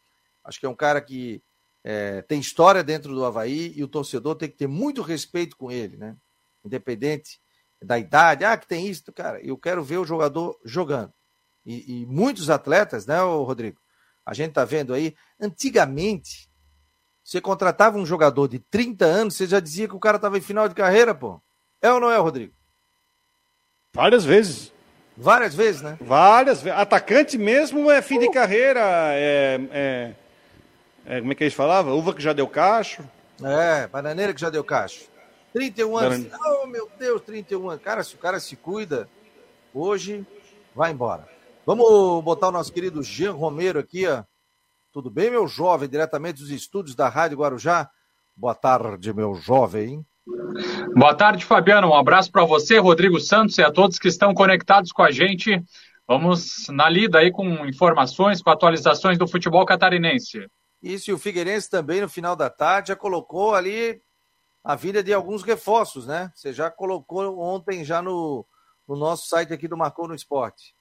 Acho que é um cara que é, tem história dentro do Havaí e o torcedor tem que ter muito respeito com ele, né? Independente da idade. Ah, que tem isso, cara. Eu quero ver o jogador jogando. E, e muitos atletas, né, Rodrigo? A gente tá vendo aí. Antigamente, você contratava um jogador de 30 anos, você já dizia que o cara estava em final de carreira, pô. É ou não é, Rodrigo? Várias vezes. Várias vezes, né? Várias vezes. Atacante mesmo é fim de carreira, é, é, é, Como é que eles falavam? Uva que já deu cacho. É, bananeira que já deu cacho. 31 anos. Oh, meu Deus, 31 anos. Cara, se o cara se cuida, hoje vai embora. Vamos botar o nosso querido Jean Romero aqui, ó. Tudo bem, meu jovem? Diretamente dos estúdios da Rádio Guarujá. Boa tarde, meu jovem. Boa tarde, Fabiano. Um abraço para você, Rodrigo Santos, e a todos que estão conectados com a gente. Vamos na lida aí com informações, com atualizações do futebol catarinense. Isso, e o Figueirense também, no final da tarde, já colocou ali a vida de alguns reforços, né? Você já colocou ontem já no, no nosso site aqui do Marcou no Esporte.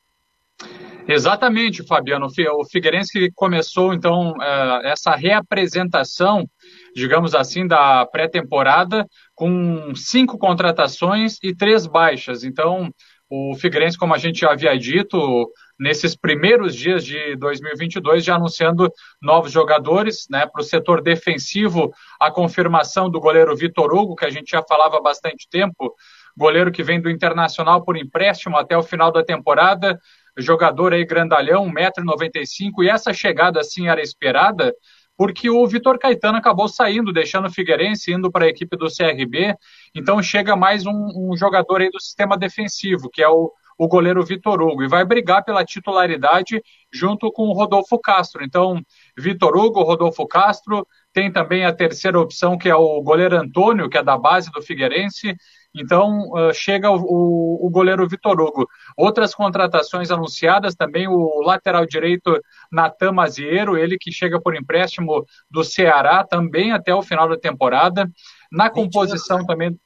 Exatamente, Fabiano. O Figueirense começou, então, é, essa reapresentação, digamos assim, da pré-temporada, com cinco contratações e três baixas. Então, o Figueirense, como a gente já havia dito, nesses primeiros dias de 2022, já anunciando novos jogadores, né, para o setor defensivo, a confirmação do goleiro Vitor Hugo, que a gente já falava há bastante tempo, goleiro que vem do Internacional por empréstimo até o final da temporada, jogador aí grandalhão, 1,95m, e essa chegada assim era esperada, porque o Vitor Caetano acabou saindo, deixando o Figueirense, indo para a equipe do CRB, então chega mais um, um, jogador aí do sistema defensivo, que é o, o goleiro Vitor Hugo, e vai brigar pela titularidade junto com o Rodolfo Castro. Então, Vitor Hugo, Rodolfo Castro, tem também a terceira opção, que é o goleiro Antônio, que é da base do Figueirense, então, uh, chega o, o, o, goleiro Vitor Hugo. Outras contratações anunciadas também, o lateral direito Natan Maziero, ele que chega por empréstimo do Ceará também até o final da temporada. Na composição anos, também.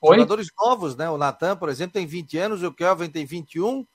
Oi? Jogadores novos, né? O Natan, por exemplo, tem 20 anos, o Kelvin tem 21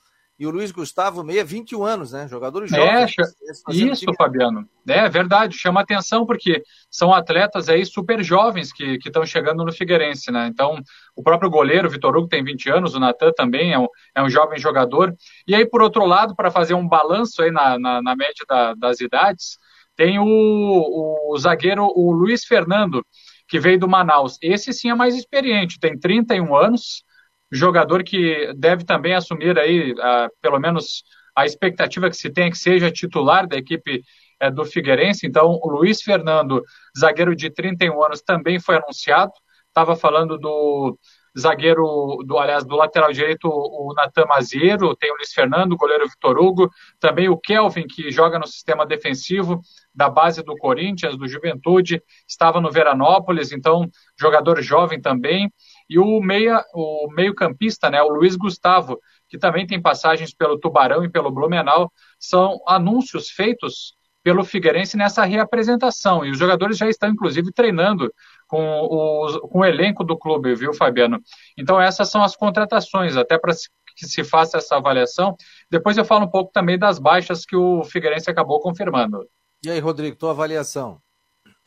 e o Luiz Gustavo Meia, 21 anos, né? Jogadores é, jovens. É, isso, time... Fabiano. É verdade, chama atenção porque são atletas aí super jovens que estão chegando no Figueirense, né? Então, o próprio goleiro, o Vitor Hugo, tem 20 anos, o Natan também é um, é um jovem jogador. E aí, por outro lado, para fazer um balanço aí na, na, na média da, das idades, tem o, o, o zagueiro, o Luiz Fernando, que veio do Manaus. Esse sim é mais experiente, tem 31 anos, jogador que deve também assumir aí, pelo menos a expectativa que se tem é que seja titular da equipe uh, do Figueirense. Então, o Luiz Fernando, zagueiro de 31 anos, também foi anunciado. Estava falando do, zagueiro, do, aliás, do lateral direito, o Natan Mazeiro, tem o Luiz Fernando, o goleiro Vitor Hugo, também o Kelvin, que joga no sistema defensivo da base do Corinthians, do Juventude, estava no Veranópolis, então jogador jovem também, e o meia, o meio-campista, né, o Luiz Gustavo, que também tem passagens pelo Tubarão e pelo Blumenau, são anúncios feitos pelo Figueirense nessa reapresentação. E os jogadores já estão, inclusive, treinando com, os, com o elenco do clube, viu, Fabiano? Então, essas são as contratações, até para que se faça essa avaliação. Depois eu falo um pouco também das baixas que o Figueirense acabou confirmando. E aí, Rodrigo, tua avaliação?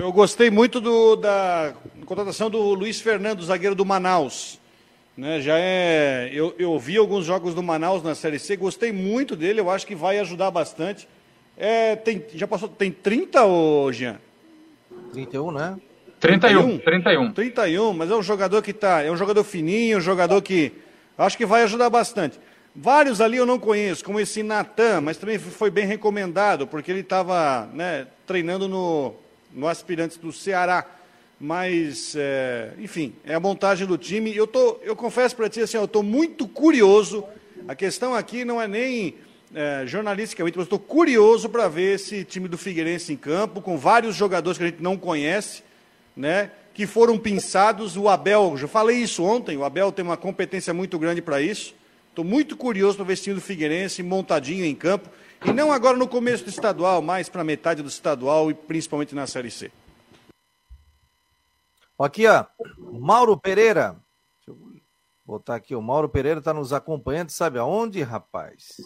Eu gostei muito do, da contratação do Luiz Fernando, zagueiro do Manaus. Né, já é. Eu, eu vi alguns jogos do Manaus na Série C, gostei muito dele, eu acho que vai ajudar bastante. É, tem, já passou, tem 30, ô Jean? 31, né? 31, 31. 31, mas é um jogador que tá, é um jogador fininho, um jogador que acho que vai ajudar bastante. Vários ali eu não conheço, como esse Natan, mas também foi bem recomendado, porque ele estava né, treinando no, no Aspirantes do Ceará. Mas, é, enfim, é a montagem do time. Eu, tô, eu confesso para ti, assim, eu estou muito curioso. A questão aqui não é nem é, jornalisticamente, mas estou curioso para ver esse time do Figueirense em campo, com vários jogadores que a gente não conhece, né, que foram pinçados. O Abel, já falei isso ontem, o Abel tem uma competência muito grande para isso. Estou muito curioso para ver esse time do Figueirense montadinho em campo, e não agora no começo do estadual, mais para metade do estadual e principalmente na Série C. Aqui, ó, Mauro Pereira. Deixa eu botar aqui, o Mauro Pereira está nos acompanhando, sabe aonde, rapaz?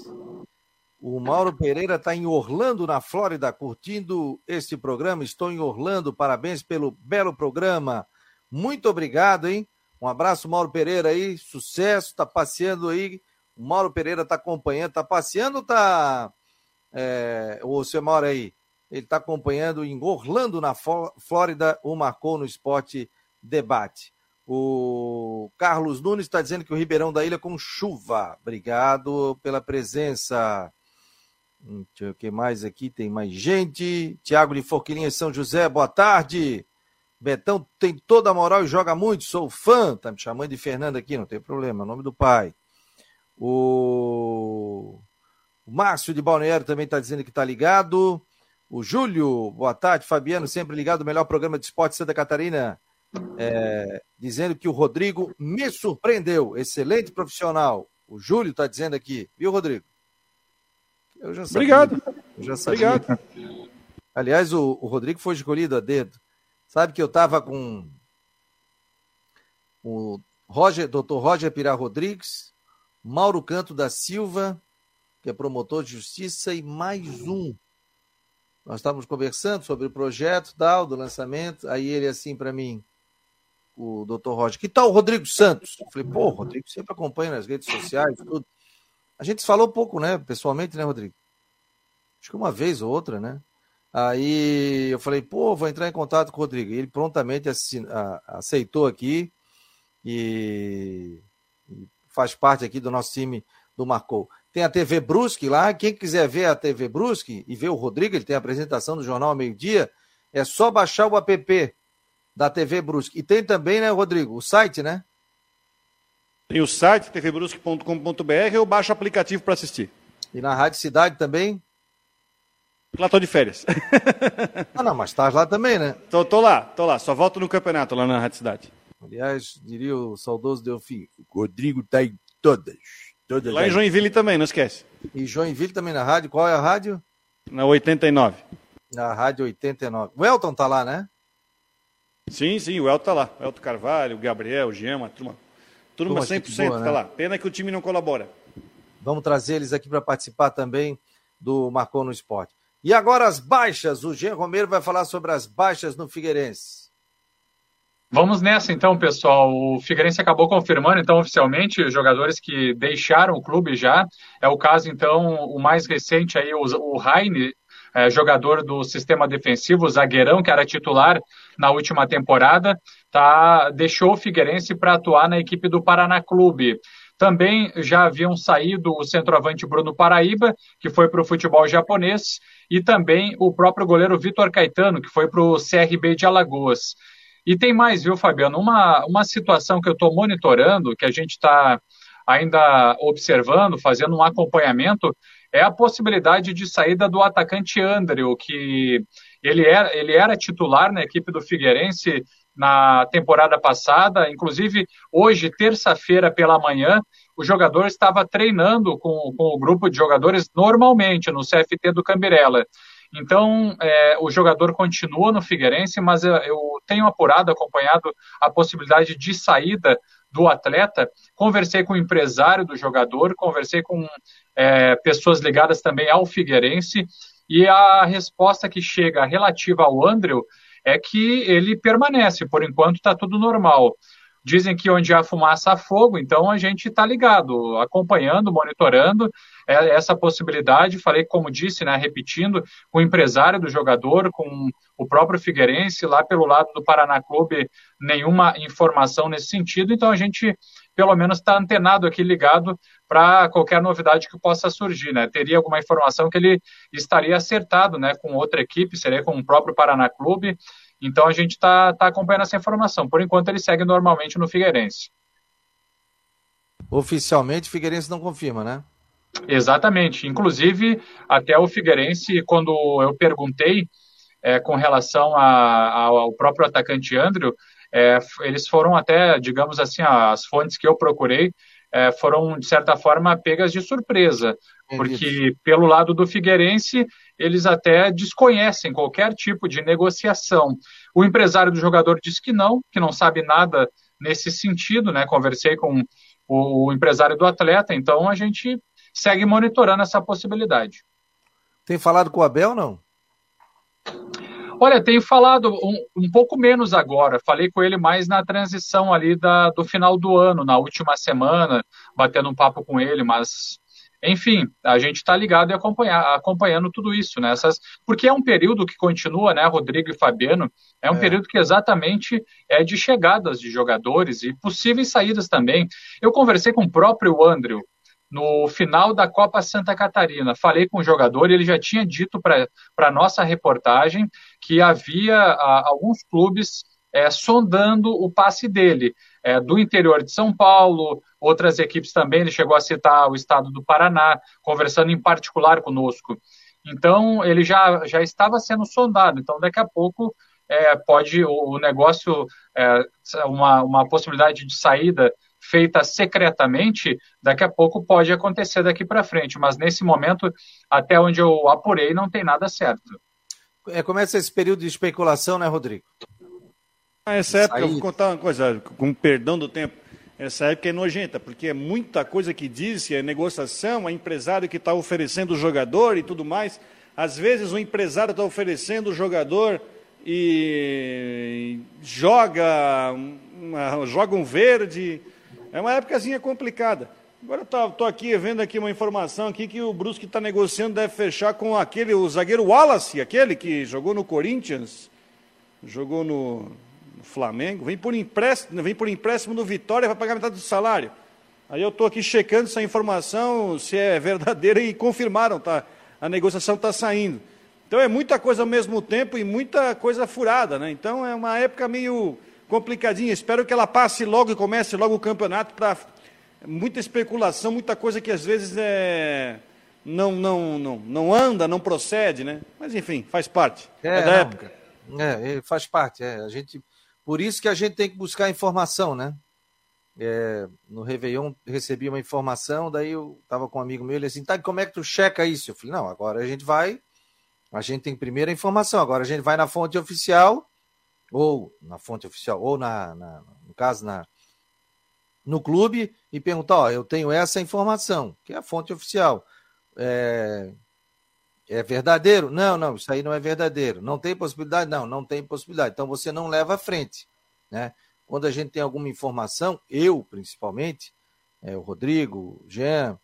O Mauro Pereira está em Orlando, na Flórida, curtindo este programa. Estou em Orlando, parabéns pelo belo programa. Muito obrigado, hein? Um abraço, Mauro Pereira aí, sucesso, tá passeando aí. O Mauro Pereira tá acompanhando, tá passeando ou tá. É, o seu Mauro aí? Ele tá acompanhando em Orlando, na Flórida, o Marcou no Esporte Debate. O Carlos Nunes está dizendo que o Ribeirão da Ilha com chuva. Obrigado pela presença. Hum, o que mais aqui, tem mais gente. Tiago de Forquilinha São José, boa tarde. Betão tem toda a moral e joga muito, sou fã. Tá me chamando de Fernando aqui, não tem problema, é nome do pai. O, o Márcio de Balneário também está dizendo que está ligado. O Júlio, boa tarde. Fabiano, sempre ligado, melhor programa de esporte de Santa Catarina. É, dizendo que o Rodrigo me surpreendeu. Excelente profissional. O Júlio está dizendo aqui, viu, Rodrigo? Eu já sabia. Obrigado. Eu já sabia. Obrigado. Aliás, o, o Rodrigo foi escolhido a dedo. Sabe que eu estava com o Roger, Dr. Roger Pirá Rodrigues, Mauro Canto da Silva, que é promotor de justiça, e mais um. Nós estávamos conversando sobre o projeto tal, do lançamento. Aí ele assim para mim, o Dr. Roger, que tal o Rodrigo Santos? Eu falei, pô, Rodrigo sempre acompanha nas redes sociais, tudo. A gente falou pouco, né, pessoalmente, né, Rodrigo? Acho que uma vez ou outra, né? Aí eu falei, pô, vou entrar em contato com o Rodrigo. E ele prontamente aceitou aqui e, faz parte aqui do nosso time do Marcou. Tem a TV Brusque lá. Quem quiser ver a TV Brusque e ver o Rodrigo, ele tem a apresentação do Jornal ao Meio-Dia, é só baixar o app da TV Brusque. E tem também, né, Rodrigo, o site, né? Tem o site tvbrusque.com.br ou baixa o aplicativo para assistir. E na Rádio Cidade também? Lá tô de férias. ah, não, mas estás lá também, né? Tô, tô lá, tô lá. Só volto no campeonato lá na Rádio Cidade. Aliás, diria o saudoso Delfim, o Rodrigo tá em todas. Todas lá em Joinville também, não esquece. E Joinville também na rádio. Qual é a rádio? Na 89. Na rádio 89. O Elton tá lá, né? Sim, sim, o Elton tá lá. O Elton Carvalho, o Gabriel, o Gema, turma. Turma, turma 100% boa, tá né? lá. Pena que o time não colabora. Vamos trazer eles aqui para participar também do Marcou no Esporte. E agora as baixas. O Jean Romero vai falar sobre as baixas no Figueirense. Vamos nessa então, pessoal. O Figueirense acabou confirmando então oficialmente os jogadores que deixaram o clube já. É o caso então o mais recente aí o, o Heine, é, jogador do sistema defensivo, zagueirão que era titular na última temporada, tá deixou o Figueirense para atuar na equipe do Paraná Clube. Também já haviam saído o centroavante Bruno Paraíba, que foi para o futebol japonês, e também o próprio goleiro Vitor Caetano, que foi para o CRB de Alagoas. E tem mais, viu, Fabiano? Uma, uma situação que eu estou monitorando, que a gente está ainda observando, fazendo um acompanhamento, é a possibilidade de saída do atacante Andrew, que ele era, ele era titular na equipe do Figueirense na temporada passada. Inclusive, hoje, terça-feira pela manhã, o jogador estava treinando com, com o grupo de jogadores normalmente no CFT do Cambirela. Então, é, o jogador continua no Figueirense, mas eu, eu tenho apurado, acompanhado a possibilidade de saída do atleta. Conversei com o empresário do jogador, conversei com é, pessoas ligadas também ao Figueirense, e a resposta que chega relativa ao Andrew é que ele permanece, por enquanto está tudo normal. Dizem que onde há fumaça há fogo, então a gente está ligado, acompanhando, monitorando é, essa possibilidade. Falei, como disse, né, repetindo, com o empresário do jogador, com o próprio Figueirense, lá pelo lado do Paraná Clube, nenhuma informação nesse sentido. Então a gente, pelo menos, está antenado aqui, ligado para qualquer novidade que possa surgir. Né? Teria alguma informação que ele estaria acertado né, com outra equipe, seria com o próprio Paraná Clube. Então a gente está tá acompanhando essa informação. Por enquanto ele segue normalmente no Figueirense. Oficialmente, Figueirense não confirma, né? Exatamente. Inclusive, até o Figueirense, quando eu perguntei é, com relação a, ao próprio atacante Andrew, é, eles foram até, digamos assim, as fontes que eu procurei é, foram, de certa forma, pegas de surpresa, porque pelo lado do Figueirense, eles até desconhecem qualquer tipo de negociação. O empresário do jogador disse que não, que não sabe nada nesse sentido, né? Conversei com o, o empresário do atleta, então a gente segue monitorando essa possibilidade. Tem falado com o Abel não? Olha, tenho falado um, um, pouco menos agora. Falei com ele mais na transição ali da, do final do ano, na última semana, batendo um papo com ele, mas enfim, a gente está ligado e acompanhando tudo isso, né? Essas, porque é um período que continua, né, Rodrigo e Fabiano, é um é. período que exatamente é de chegadas de jogadores e possíveis saídas também. Eu conversei com o próprio Andrew no final da Copa Santa Catarina. Falei com o jogador e ele já tinha dito para a nossa reportagem que havia a, alguns clubes é, sondando o passe dele, é, do interior de São Paulo, outras equipes também, ele chegou a citar o estado do Paraná, conversando em particular conosco. Então, ele já, já estava sendo sondado, então daqui a pouco é, pode o, o negócio, uma, uma possibilidade de saída feita secretamente, daqui a pouco pode acontecer daqui para frente, mas nesse momento, até onde eu apurei, não tem nada certo. É, começa esse período de especulação, né, Rodrigo? Ah, essa época, eu vou contar uma coisa, com perdão do tempo, essa época é nojenta, porque é muita coisa que diz, é negociação, é empresário que está oferecendo o jogador e tudo mais. Às vezes o empresário está oferecendo o jogador e joga, uma, joga um verde. É uma épocazinha complicada. Agora estou aqui vendo aqui uma informação aqui que o Brusque está negociando, deve fechar com aquele, o zagueiro Wallace, aquele que jogou no Corinthians, jogou no, Flamengo, vem por empréstimo, vem por empréstimo no Vitória para pagar metade do salário. Aí eu estou aqui checando essa informação, se é verdadeira, e confirmaram, tá? A negociação está saindo. Então é muita coisa ao mesmo tempo e muita coisa furada, né? Então é uma época meio complicadinha. Espero que ela passe logo e comece logo o campeonato para muita especulação, muita coisa que às vezes é não não não não anda, não procede, né? Mas enfim, faz parte. É, é da não, época. É, faz parte. É. A gente por isso que a gente tem que buscar informação, né? É, no Réveillon recebi uma informação, daí eu estava com um amigo meu, ele assim, tá, como é que tu checa isso? Eu falei, não, agora a gente vai, a gente tem primeiro a informação, agora a gente vai na fonte oficial, ou na fonte oficial, ou na, na no caso, na, no clube, e perguntar, ó, eu tenho essa informação, que é a fonte oficial. É, é verdadeiro? Não, não, isso aí não é verdadeiro. Não tem possibilidade? Não, não tem possibilidade. Então você não leva à frente. Né? Quando a gente tem alguma informação, eu principalmente, é, o Rodrigo, Jean,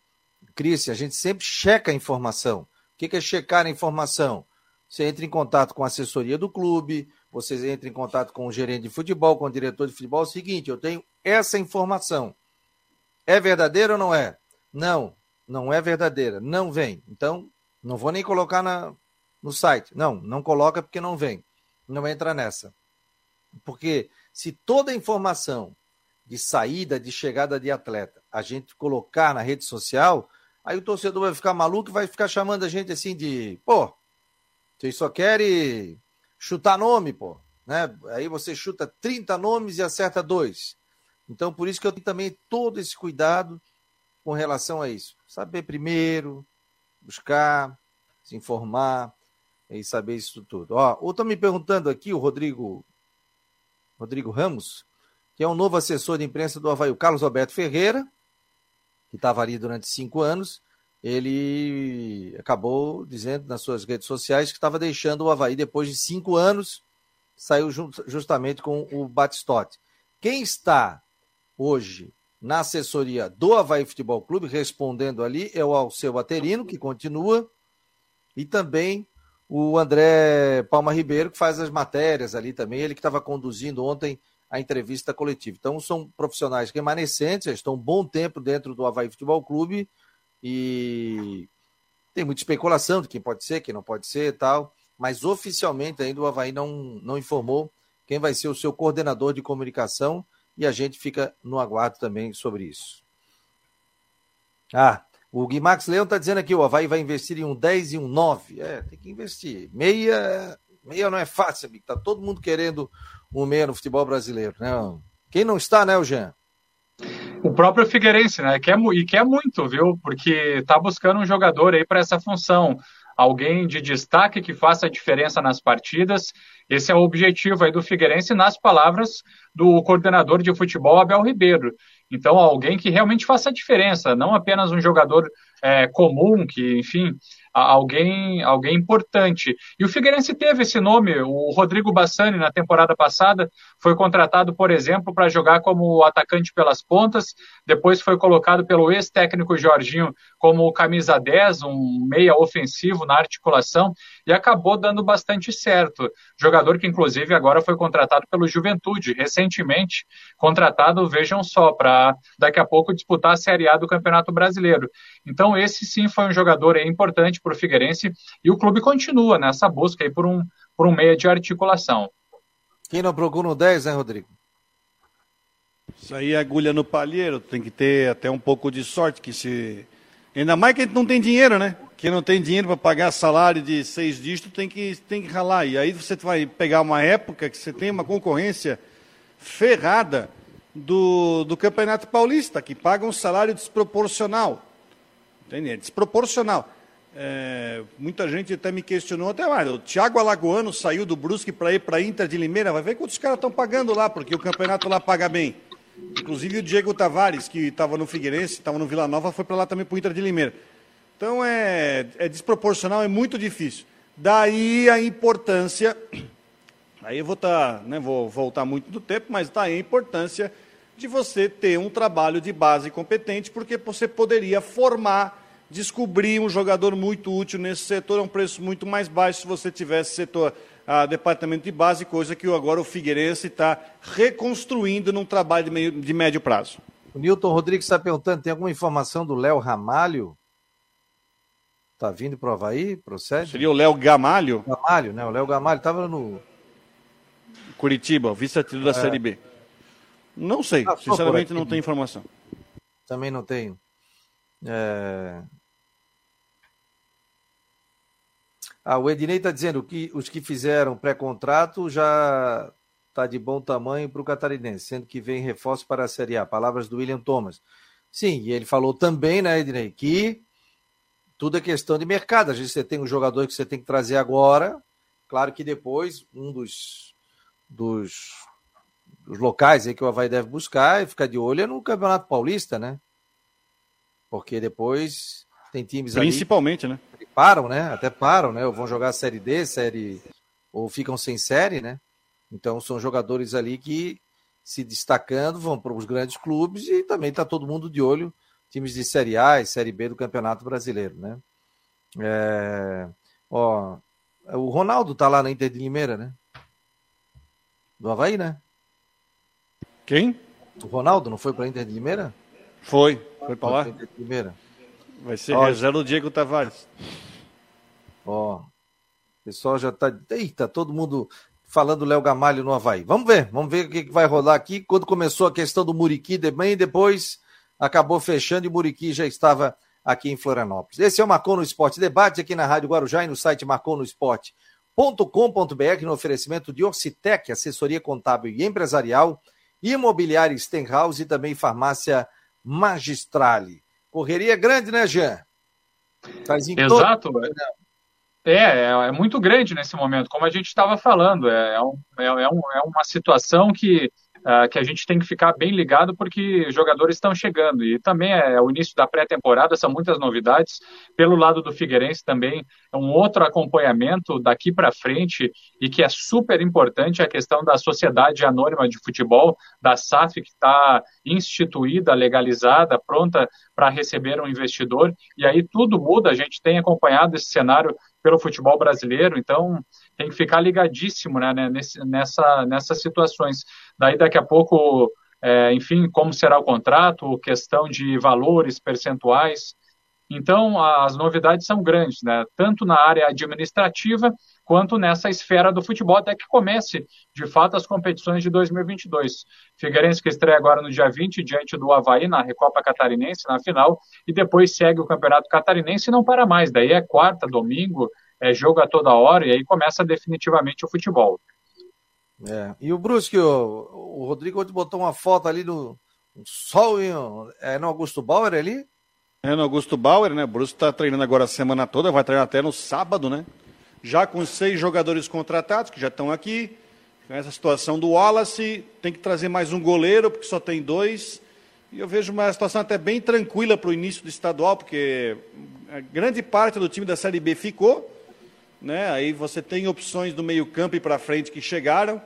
Cris, a gente sempre checa a informação. O que é checar a informação? Você entra em contato com a assessoria do clube, você entra em contato com o gerente de futebol, com o diretor de futebol. É o seguinte, eu tenho essa informação. É verdadeira ou não é? Não, não é verdadeira. Não vem. Então, não vou nem colocar na, no site. Não, não coloca porque não vem. Não entra nessa. Porque se toda a informação de saída, de chegada de atleta, a gente colocar na rede social, aí o torcedor vai ficar maluco e vai ficar chamando a gente assim de, pô, vocês só querem chutar nome, pô. Né? Aí você chuta 30 nomes e acerta dois. Então, por isso que eu tenho também todo esse cuidado com relação a isso. Saber primeiro, buscar, se informar e saber isso tudo. Ó, ou estão me perguntando aqui, o Rodrigo, Rodrigo Ramos, que é um novo assessor de imprensa do Havaí, o Carlos Alberto Ferreira, que estava ali durante cinco anos, ele acabou dizendo nas suas redes sociais que estava deixando o Havaí depois de cinco anos, saiu justamente com o Batistote. Quem está hoje na assessoria do Havaí Futebol Clube, respondendo ali, é o Alceu Aterino, que continua, e também o André Palma Ribeiro, que faz as matérias ali também, ele que estava conduzindo ontem a entrevista coletiva. Então, são profissionais remanescentes, estão um bom tempo dentro do Havaí Futebol Clube e tem muita especulação de quem pode ser, quem não pode ser e tal, mas oficialmente ainda o Havaí não, não informou quem vai ser o seu coordenador de comunicação e a gente fica no aguardo também sobre isso. Ah, o Guimax Leão está dizendo aqui, o Havaí vai investir em um 10 e um 9. É, tem que investir. Meia, meia não é fácil, amigo. Tá todo mundo querendo um meia no futebol brasileiro, né? Quem não está, né, Jean? O próprio Figueirense, né? Quer, e quer muito, viu? Porque tá buscando um jogador aí para essa função alguém de destaque que faça a diferença nas partidas. Esse é o objetivo aí do Figueirense, nas palavras do coordenador de futebol, Abel Ribeiro. Então, alguém que realmente faça a diferença, não apenas um jogador é, comum, que, enfim, alguém, alguém importante. E o Figueirense teve esse nome, o Rodrigo Bassani, na temporada passada, foi contratado, por exemplo, para jogar como atacante pelas pontas, depois foi colocado pelo ex-técnico Jorginho como camisa 10, um meia ofensivo na articulação, e acabou dando bastante certo. Jogador que, inclusive, agora foi contratado pelo Juventude, recentemente contratado, vejam só, para daqui a pouco disputar a Série A do Campeonato Brasileiro. Então, esse sim foi um jogador importante para o Figueirense e o clube continua nessa busca aí por um, por um meia de articulação. Quem não procura no 10, né, Rodrigo? Isso aí é agulha no palheiro, tem que ter até um pouco de sorte, que se. Ainda mais que a gente não tem dinheiro, né? Quem não tem dinheiro para pagar salário de seis dígitos tem que, tem que ralar. E aí você vai pegar uma época que você tem uma concorrência ferrada do, do Campeonato Paulista, que paga um salário desproporcional. Entende? É desproporcional. É, muita gente até me questionou até mais. O Thiago Alagoano saiu do Brusque para ir para Inter de Limeira. Vai ver quantos caras estão pagando lá, porque o campeonato lá paga bem. Inclusive o Diego Tavares, que estava no Figueirense, estava no Vila Nova, foi para lá também para o Inter de Limeira. Então é, é desproporcional, é muito difícil. Daí a importância, aí eu vou, tá, né, vou voltar muito do tempo, mas daí a importância de você ter um trabalho de base competente, porque você poderia formar descobrir um jogador muito útil nesse setor a um preço muito mais baixo se você tivesse setor a departamento de base, coisa que agora o Figueirense está reconstruindo num trabalho de, meio, de médio prazo. O Newton Rodrigues está perguntando: tem alguma informação do Léo Ramalho? Está vindo para o Havaí? Procede? Seria o Léo Gamalho? Gamalho, né? O Léo Gamalho estava no. Curitiba, vice-artilheiro é. da Série B. Não sei, ah, sinceramente não tenho informação. Também não tenho. É... Ah, o Ednei está dizendo que os que fizeram pré-contrato já está de bom tamanho para o catarinense, sendo que vem reforço para a Série A. Palavras do William Thomas. Sim, e ele falou também, né, Ednei, que tudo é questão de mercado. Às vezes você tem um jogador que você tem que trazer agora. Claro que depois um dos, dos, dos locais aí que o Havaí deve buscar e ficar de olho é no Campeonato Paulista, né? Porque depois tem times Principalmente, ali né? que param, né? Até param, né? Ou vão jogar Série D, Série... Ou ficam sem série, né? Então são jogadores ali que se destacando vão para os grandes clubes e também está todo mundo de olho times de Série A e Série B do Campeonato Brasileiro, né? É... Ó, o Ronaldo tá lá na Inter de Limeira, né? Do Havaí, né? Quem? O Ronaldo não foi para Inter de Limeira? Foi. Foi para lá? Primeira. Vai ser Ó, reserva do Diego Tavares. Ó, o pessoal já tá. Eita, todo mundo. falando Léo Gamalho no Havaí. Vamos ver, vamos ver o que vai rolar aqui. Quando começou a questão do Muriqui também, depois acabou fechando e Muriqui já estava aqui em Florianópolis. Esse é o Marcou no Esporte Debate aqui na Rádio Guarujá e no site marconosport.com.br no oferecimento de Orcitec, assessoria contábil e empresarial, imobiliária Stenhouse e também farmácia Magistrale. Correria grande, né, Jean? Exato. Todo... É, é, é, muito grande nesse momento, como a gente estava falando. É, é, um, é, é, um, é uma situação que uh, que a gente tem que ficar bem ligado porque jogadores estão chegando. E também é o início da pré-temporada, são muitas novidades. Pelo lado do Figueirense também é um outro acompanhamento daqui para frente e que é super importante a questão da Sociedade Anônima de Futebol, da SAF, que está instituída, legalizada, pronta para receber um investidor. E aí tudo muda, a gente tem acompanhado esse cenário pelo futebol brasileiro, então tem que ficar ligadíssimo né, né, nesse, nessa, nessas situações. Daí daqui a pouco, é, enfim, como será o contrato, questão de valores, percentuais. Então, as novidades são grandes, né? tanto na área administrativa quanto nessa esfera do futebol, até que comece, de fato, as competições de 2022. Figueirense que estreia agora no dia 20, diante do Havaí, na Recopa Catarinense, na final, e depois segue o Campeonato Catarinense e não para mais. Daí é quarta, domingo, é jogo a toda hora, e aí começa definitivamente o futebol. É. E o Brusque, o, o Rodrigo botou uma foto ali do sol e, é no Augusto Bauer ali? É no Augusto Bauer, né? O Brusque está treinando agora a semana toda, vai treinar até no sábado, né? Já com seis jogadores contratados, que já estão aqui. Essa situação do Wallace, tem que trazer mais um goleiro, porque só tem dois. E eu vejo uma situação até bem tranquila para o início do estadual, porque grande parte do time da Série B ficou né? Aí você tem opções do meio-campo e para frente que chegaram.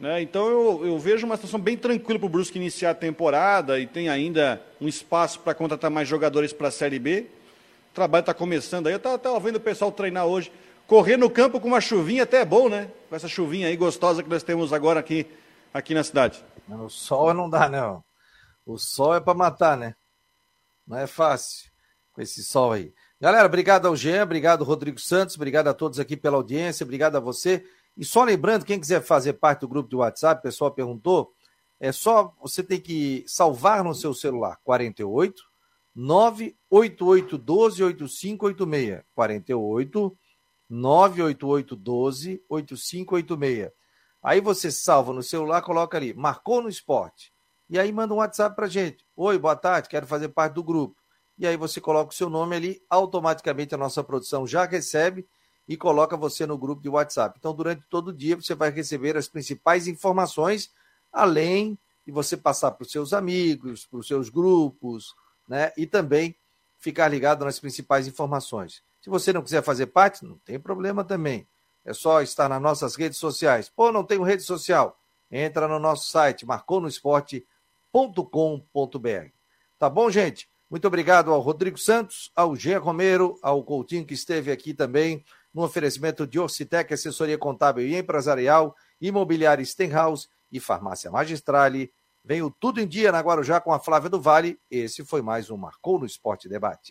Né? Então eu, eu, vejo uma situação bem tranquila para o Brusque iniciar a temporada e tem ainda um espaço para contratar mais jogadores para a Série B. O trabalho está começando aí. Eu estava vendo o pessoal treinar hoje. Correr no campo com uma chuvinha até é bom, né? Com essa chuvinha aí gostosa que nós temos agora aqui, aqui na cidade. O sol não dá, não. O sol é para matar, né? Não é fácil com esse sol aí. Galera, obrigado ao Jean, obrigado Rodrigo Santos, obrigado a todos aqui pela audiência, obrigado a você. E só lembrando, quem quiser fazer parte do grupo de WhatsApp, o pessoal perguntou, é só você tem que salvar no seu celular 48 98812 8586. 48 98812 8586. Aí você salva no celular, coloca ali, marcou no esporte. E aí manda um WhatsApp pra gente. Oi, boa tarde, quero fazer parte do grupo e aí você coloca o seu nome ali, automaticamente a nossa produção já recebe e coloca você no grupo de WhatsApp. Então, durante todo o dia, você vai receber as principais informações, além de você passar para os seus amigos, para os seus grupos, né? E também ficar ligado nas principais informações. Se você não quiser fazer parte, não tem problema também. É só estar nas nossas redes sociais. Pô, não tenho rede social? Entra no nosso site, marconosport.com.br. Tá bom, gente? Muito obrigado ao Rodrigo Santos, ao Gê Romero, ao Coutinho que esteve aqui também no oferecimento de Orcitec, assessoria contábil e empresarial, imobiliária Stenhouse e farmácia Magistrale. Veio tudo em dia na Guarujá com a Flávia do Vale. Esse foi mais um Marcou no Esporte Debate.